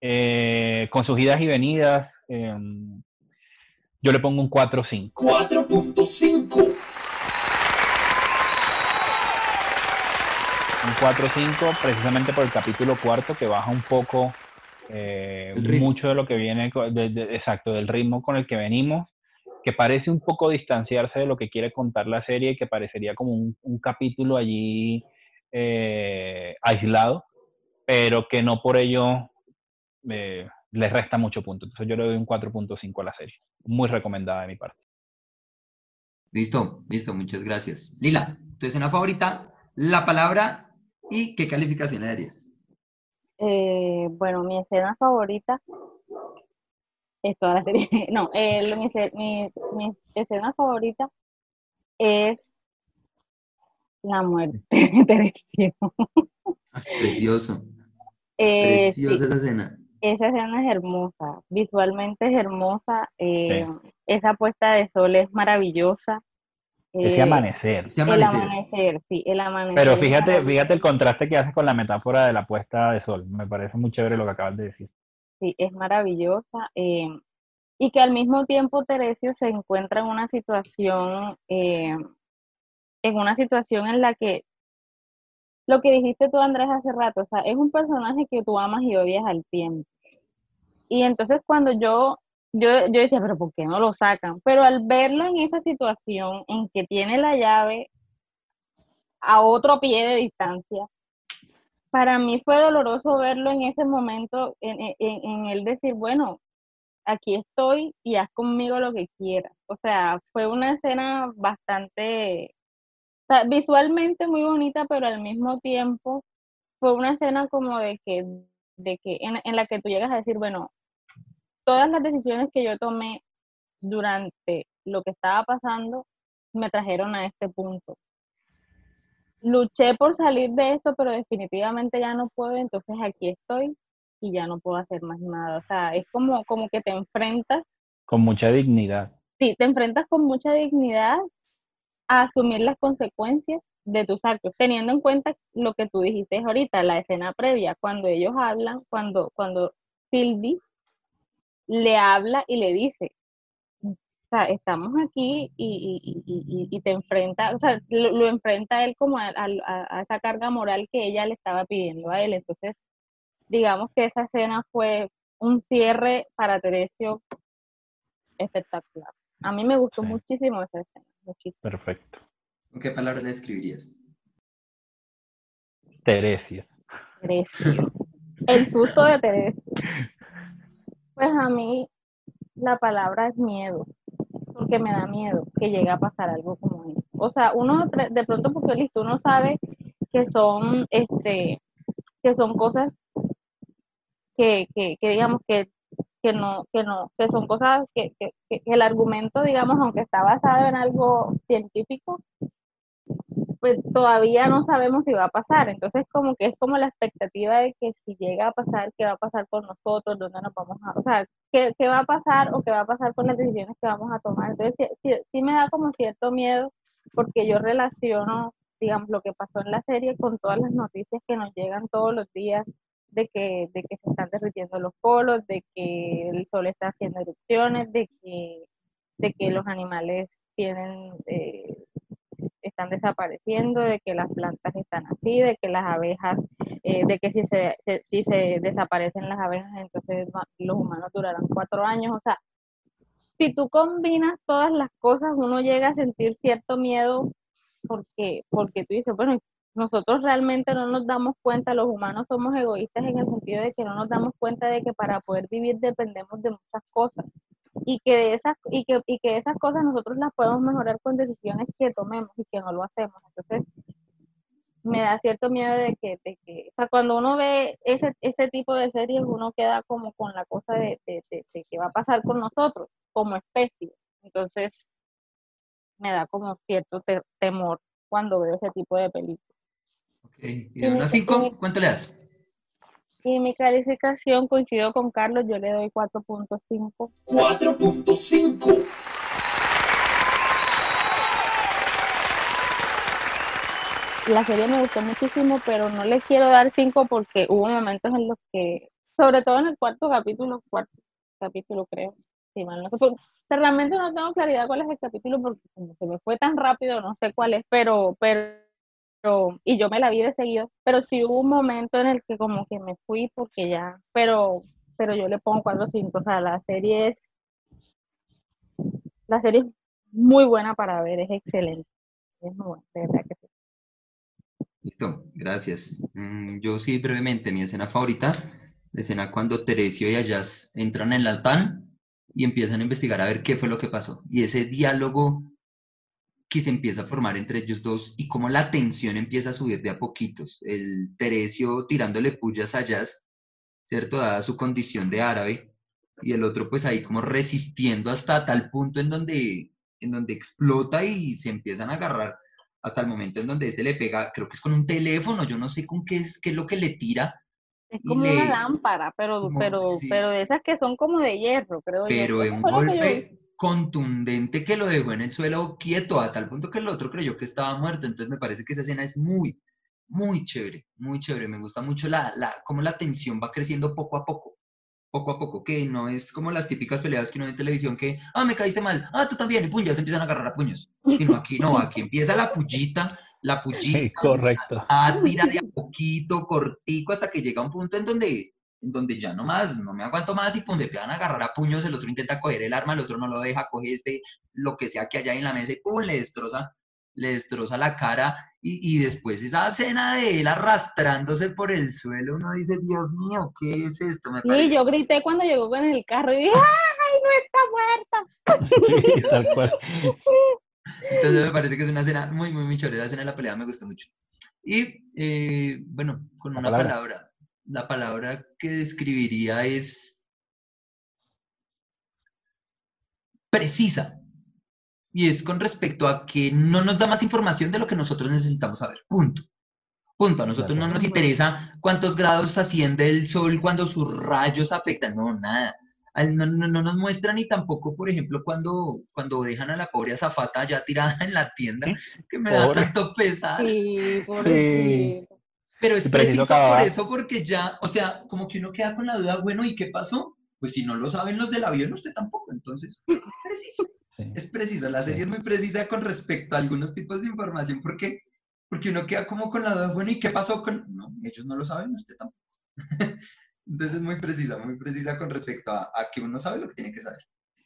eh, con sus idas y venidas, em, yo le pongo un 4.5. 4.5. Un 4.5 precisamente por el capítulo cuarto que baja un poco eh, mucho de lo que viene, exacto, del ritmo con el que venimos, que parece un poco distanciarse de lo que quiere contar la serie y que parecería como un, capítulo allí eh, aislado, pero que no por ello eh, le resta mucho punto. Entonces yo le doy un 4.5 a la serie. Muy recomendada de mi parte. Listo, listo, muchas gracias. Lila, tu escena favorita, la palabra y qué calificación le darías. Eh, bueno, mi escena favorita es toda la serie. No, eh, mi, ce- mi- mi escena favorita es la muerte de Teresio. Ay, precioso, Eh, sí, preciosa esa escena. esa escena es hermosa, visualmente es hermosa, eh, esa puesta de sol es maravillosa. Ese eh, amanecer. El amanecer. sí, el amanecer. Pero fíjate, fíjate el contraste que haces con la metáfora de la puesta de sol. Me parece muy chévere lo que acabas de decir. sí, es maravillosa. eh, y que al mismo tiempo Teresio se encuentra en una situación, eh, en una situación en la que lo que dijiste tú, Andrés, hace rato, o sea, es un personaje que tú amas y odias al tiempo. Y entonces cuando yo, yo, yo decía, pero ¿por qué no lo sacan? Pero al verlo en esa situación en que tiene la llave a otro pie de distancia, para mí fue doloroso verlo en ese momento, en, en, en él decir, bueno, aquí estoy y haz conmigo lo que quieras. O sea, fue una escena bastante, visualmente muy bonita, pero al mismo tiempo fue una escena como de que, de que en, en la que tú llegas a decir, bueno, todas las decisiones que yo tomé durante lo que estaba pasando me trajeron a este punto. Luché por salir de esto, pero definitivamente ya no puedo, entonces aquí estoy y ya no puedo hacer más nada. O sea, es como, como que te enfrentas, Con mucha dignidad. sí, te enfrentas con mucha dignidad a asumir las consecuencias de tus actos, teniendo en cuenta lo que tú dijiste ahorita, la escena previa, cuando ellos hablan, cuando, cuando Sylvie le habla y le dice, o sea, estamos aquí y, y- y- y- y te enfrenta, o sea, lo, lo enfrenta a él como a, a- a esa carga moral que ella le estaba pidiendo a él. Entonces, digamos que esa escena fue un cierre para Teresio espectacular. A mí me gustó Sí. muchísimo esa escena, muchísimo. Perfecto. ¿Con qué palabra le escribirías? Teresia. Teresio. El susto de Teresio. Pues a mí la palabra es miedo, porque me da miedo que llegue a pasar algo como eso. O sea, uno de pronto porque listo, uno sabe que son este que son cosas que, que, que digamos que, que no, que no, que son cosas que, que el argumento, digamos, aunque está basado en algo científico, pues todavía no sabemos si va a pasar. Entonces, como que es como la expectativa de que si llega a pasar, ¿qué va a pasar con nosotros? ¿Dónde nos vamos a...? O sea, ¿qué, qué va a pasar o qué va a pasar con las decisiones que vamos a tomar? Entonces, sí, sí, sí me da como cierto miedo porque yo relaciono, digamos, lo que pasó en la serie con todas las noticias que nos llegan todos los días de que, de que se están derritiendo los polos, de que el sol está haciendo erupciones, de que, de que los animales tienen... eh, están desapareciendo, de que las plantas están así, de que las abejas, eh, de que si se, si se desaparecen las abejas, entonces los humanos durarán cuatro años. O sea, si tú combinas todas las cosas, uno llega a sentir cierto miedo porque, porque tú dices, bueno, nosotros realmente no nos damos cuenta, los humanos somos egoístas en el sentido de que no nos damos cuenta de que para poder vivir dependemos de muchas cosas y que de esas y que, y que esas cosas nosotros las podemos mejorar con decisiones que tomemos y que no lo hacemos. Entonces, me da cierto miedo de que, de que o sea, cuando uno ve ese, ese tipo de series, uno queda como con la cosa de, de, de, de qué va a pasar con nosotros como especie. Entonces, me da como cierto te- temor cuando veo ese tipo de películas. Ok, y de 1 a 5, ¿cuánto le das? Y mi calificación, coincido con Carlos, yo le doy 4.5. 4.5. La serie me gustó muchísimo, pero no le quiero dar 5 porque hubo momentos en los que, sobre todo en el cuarto capítulo, cuarto capítulo creo, si mal no realmente no tengo claridad cuál es el capítulo porque como se me fue tan rápido, no sé cuál es, pero, pero, y yo me la vi de seguido, pero sí hubo un momento en el que como que me fui porque ya, pero, pero yo le pongo 4 o 5, o sea, la serie es, la serie es muy buena para ver, es excelente, es muy buena, de verdad que sí. Listo, gracias. Mm, yo sí, brevemente, mi escena favorita, la escena cuando Teresio y Ayaz entran en la TAN y empiezan a investigar a ver qué fue lo que pasó. Y ese diálogo que se empieza a formar entre ellos dos y cómo la tensión empieza a subir de a poquitos. El Teresio tirándole pullas a Jazz, ¿cierto? Dada su condición de árabe, y el otro pues ahí como resistiendo hasta tal punto en donde, en donde explota y se empiezan a agarrar hasta el momento en donde este le pega, creo que es con un teléfono, yo no sé con qué es, qué es lo que le tira, Es como le- una lámpara, pero, como- pero, sí. pero de esas que son como de hierro, creo pero en un yo vi. golpe contundente que lo dejó en el suelo quieto, a tal punto que el otro creyó que estaba muerto. Entonces me parece que esa escena es muy, muy chévere, muy chévere. Me gusta mucho la, la, cómo la tensión va creciendo poco a poco, poco a poco, que no es como las típicas peleas que uno ve en televisión que, ah, me caíste mal, ah, tú también, y pum, ya se empiezan a agarrar a puños. Sino aquí no, aquí empieza la pullita, la pullita, Sí, correcto. tira de a poquito, cortico, hasta que llega un punto en donde, en donde ya no más, no me aguanto más y pum, le pegan a agarrar a puños, el otro intenta coger el arma, el otro no lo deja, coge este, lo que sea que haya en la mesa y pum, le destroza, le destroza la cara y, y después esa escena de él arrastrándose por el suelo, uno dice, Dios mío, ¿qué es esto? Me Sí, parece yo grité cuando llegó con el carro y dije, ¡ay, no está muerta! Sí, tal cual. Entonces me parece que es una escena muy, muy, muy chévere. La escena de la pelea me gustó mucho. Y eh, bueno, con La una palabra. palabra. La palabra que describiría es precisa. Y es con respecto a que no nos da más información de lo que nosotros necesitamos saber. Punto. Punto. A nosotros no nos interesa cuántos grados asciende el sol cuando sus rayos afectan. No, nada. Al- No, no- no nos muestran ni tampoco, por ejemplo, cuando, cuando dejan a la pobre azafata ya tirada en la tienda, que me da Pobre. tanto pesar. Sí, pobrecito. Pero es preciso preciso por eso, porque ya, o sea, como que uno queda con la duda, bueno, ¿y qué pasó? Pues si no lo saben los del avión, usted tampoco. Entonces, es preciso. Sí. Es preciso. La serie es muy precisa con respecto a algunos tipos de información, porque porque uno queda como con la duda, bueno, ¿y qué pasó con...? No, ellos no lo saben, usted tampoco. Entonces es muy precisa, muy precisa con respecto a, a que uno sabe lo que tiene que saber.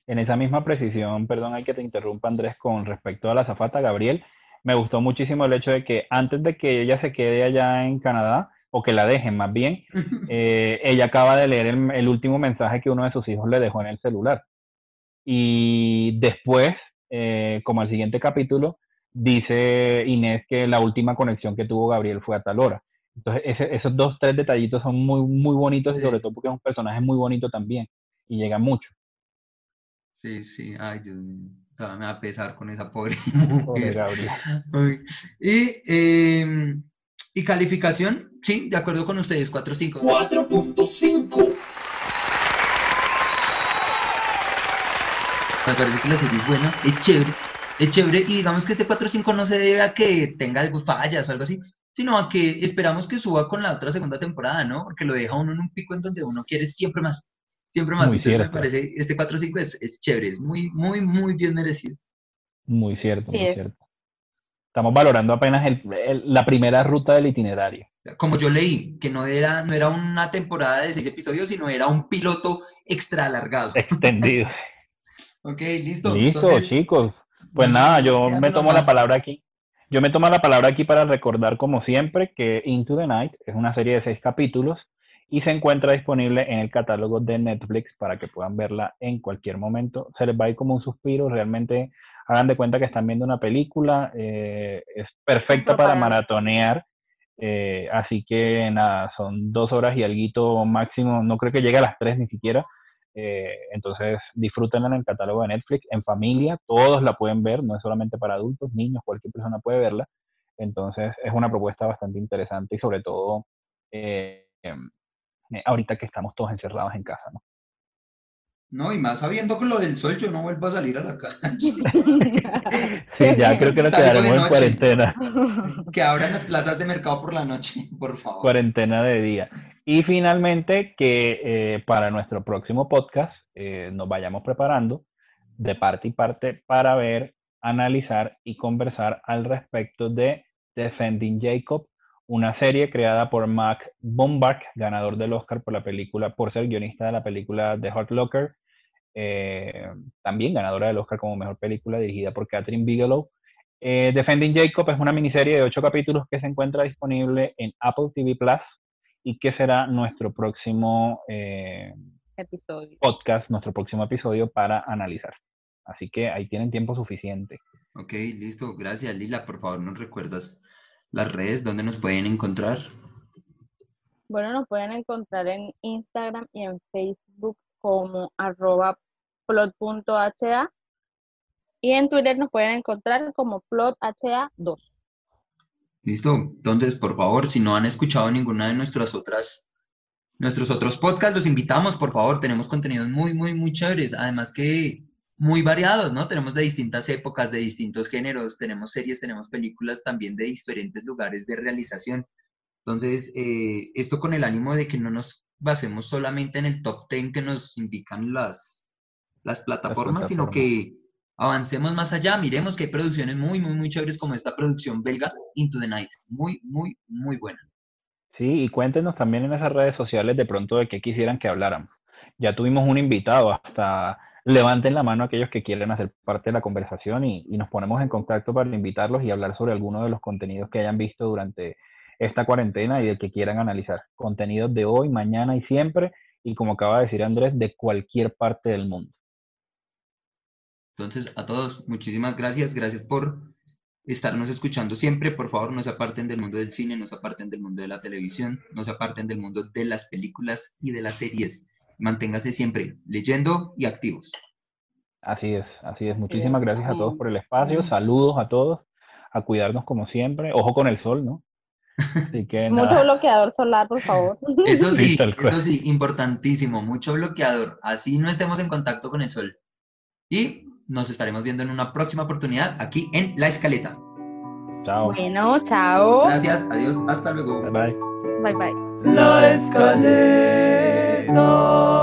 En esa misma precisión, perdón, hay que te interrumpa Andrés, con respecto a la azafata Gabriel, me gustó muchísimo el hecho de que antes de que ella se quede allá en Canadá, o que la dejen más bien, eh, ella acaba de leer el, el último mensaje que uno de sus hijos le dejó en el celular. Y después, eh, como al siguiente capítulo, dice Inés que la última conexión que tuvo Gabriel fue a tal hora. Entonces, ese- esos dos, tres detallitos son muy, muy bonitos y sobre todo porque es un personaje muy bonito también y llega mucho. Sí, sí, ay, Dios mío. Sea, me va a pesar con esa pobre mujer. Y, eh, y calificación, sí, de acuerdo con ustedes, 4-5. 4.5. Me parece que la serie es buena, es chévere, es chévere, y digamos que este 4-5 no se debe a que tenga algo fallas o algo así, sino a que esperamos que suba con la otra segunda temporada, ¿no? Porque lo deja uno en un pico en donde uno quiere siempre más, siempre más. Muy Entonces me parece, este 4-5 es, es chévere, es muy, muy, muy bien merecido. Muy cierto, Sí, muy cierto. Estamos valorando apenas el- el- la primera ruta del itinerario. Como yo leí, que no era, no era una temporada de seis episodios, sino era un piloto extra alargado. Extendido. Ok, listo. Listo, entonces, chicos. Pues nada, yo me tomo la palabra aquí. Yo me tomo la palabra aquí para recordar, como siempre, que Into the Night es una serie de seis capítulos y se encuentra disponible en el catálogo de Netflix para que puedan verla en cualquier momento. Se les va a ir como un suspiro, realmente hagan de cuenta que están viendo una película, eh, es perfecta para maratonear, eh, así que nada, son dos horas y algo máximo, no creo que llegue a las tres ni siquiera, eh, entonces disfrútenla en el catálogo de Netflix, en familia, todos la pueden ver, no es solamente para adultos, niños, cualquier persona puede verla. Entonces es una propuesta bastante interesante y sobre todo eh, em, eh, ahorita que estamos todos encerrados en casa, ¿no? No, y más sabiendo con lo del sol, yo no vuelvo a salir a la calle. Sí, ya creo que nos quedaremos en cuarentena, Que abran las plazas de mercado por la noche, por favor. cuarentena de día. Y finalmente que eh, para nuestro próximo podcast eh, nos vayamos preparando de parte y parte para ver, analizar y conversar al respecto de Defending Jacob, una serie creada por Mac Bombach, ganador del Oscar por la película, por ser guionista de la película The Hot Locker, eh, también ganadora del Oscar como mejor película dirigida por Catherine Bigelow. Eh, Defending Jacob es una miniserie de ocho capítulos que se encuentra disponible en Apple TV Plus y que será nuestro próximo eh, Episodio. podcast, nuestro próximo episodio para analizar. Así que ahí tienen tiempo suficiente. Ok, listo. Gracias, Lila. Por favor, ¿nos recuerdas las redes donde nos pueden encontrar? Bueno, nos pueden encontrar en Instagram y en Facebook como arroba plot.ha y en Twitter nos pueden encontrar como plotha2. Listo. Entonces, por favor, si no han escuchado ninguna de nuestras otras, nuestros otros podcasts, los invitamos, por favor. Tenemos contenidos muy, muy, muy chéveres. Además que muy variados, ¿no? Tenemos de distintas épocas, de distintos géneros, tenemos series, tenemos películas también de diferentes lugares de realización. Entonces, eh, esto con el ánimo de que no nos basemos solamente en el top 10 que nos indican las, las plataformas, sino que avancemos más allá, miremos que hay producciones muy, muy, muy chéveres como esta producción belga, Into the Night. Muy, muy, muy buena. Sí, y cuéntenos también en esas redes sociales de pronto de qué quisieran que habláramos. Ya tuvimos un invitado, hasta levanten la mano aquellos que quieren hacer parte de la conversación y, nos ponemos en contacto para invitarlos y hablar sobre alguno de los contenidos que hayan visto durante esta cuarentena y del que quieran analizar. Contenidos de hoy, mañana y siempre, y como acaba de decir Andrés, de cualquier parte del mundo. Entonces, a todos, muchísimas gracias. Gracias por estarnos escuchando siempre. Por favor, no se aparten del mundo del cine, no se aparten del mundo de la televisión, no se aparten del mundo de las películas y de las series. Manténgase siempre leyendo y activos. Así es, así es. Muchísimas gracias a todos por el espacio. Saludos a todos. A cuidarnos como siempre. Ojo con el sol, ¿no? Así que, mucho bloqueador solar, por favor. Eso sí, eso sí, importantísimo. Mucho bloqueador. Así no estemos en contacto con el sol. Y nos estaremos viendo en una próxima oportunidad aquí en La Escaleta. Chao. Bueno, chao. Gracias, adiós, hasta luego. Bye bye. Bye bye. La Escaleta. No.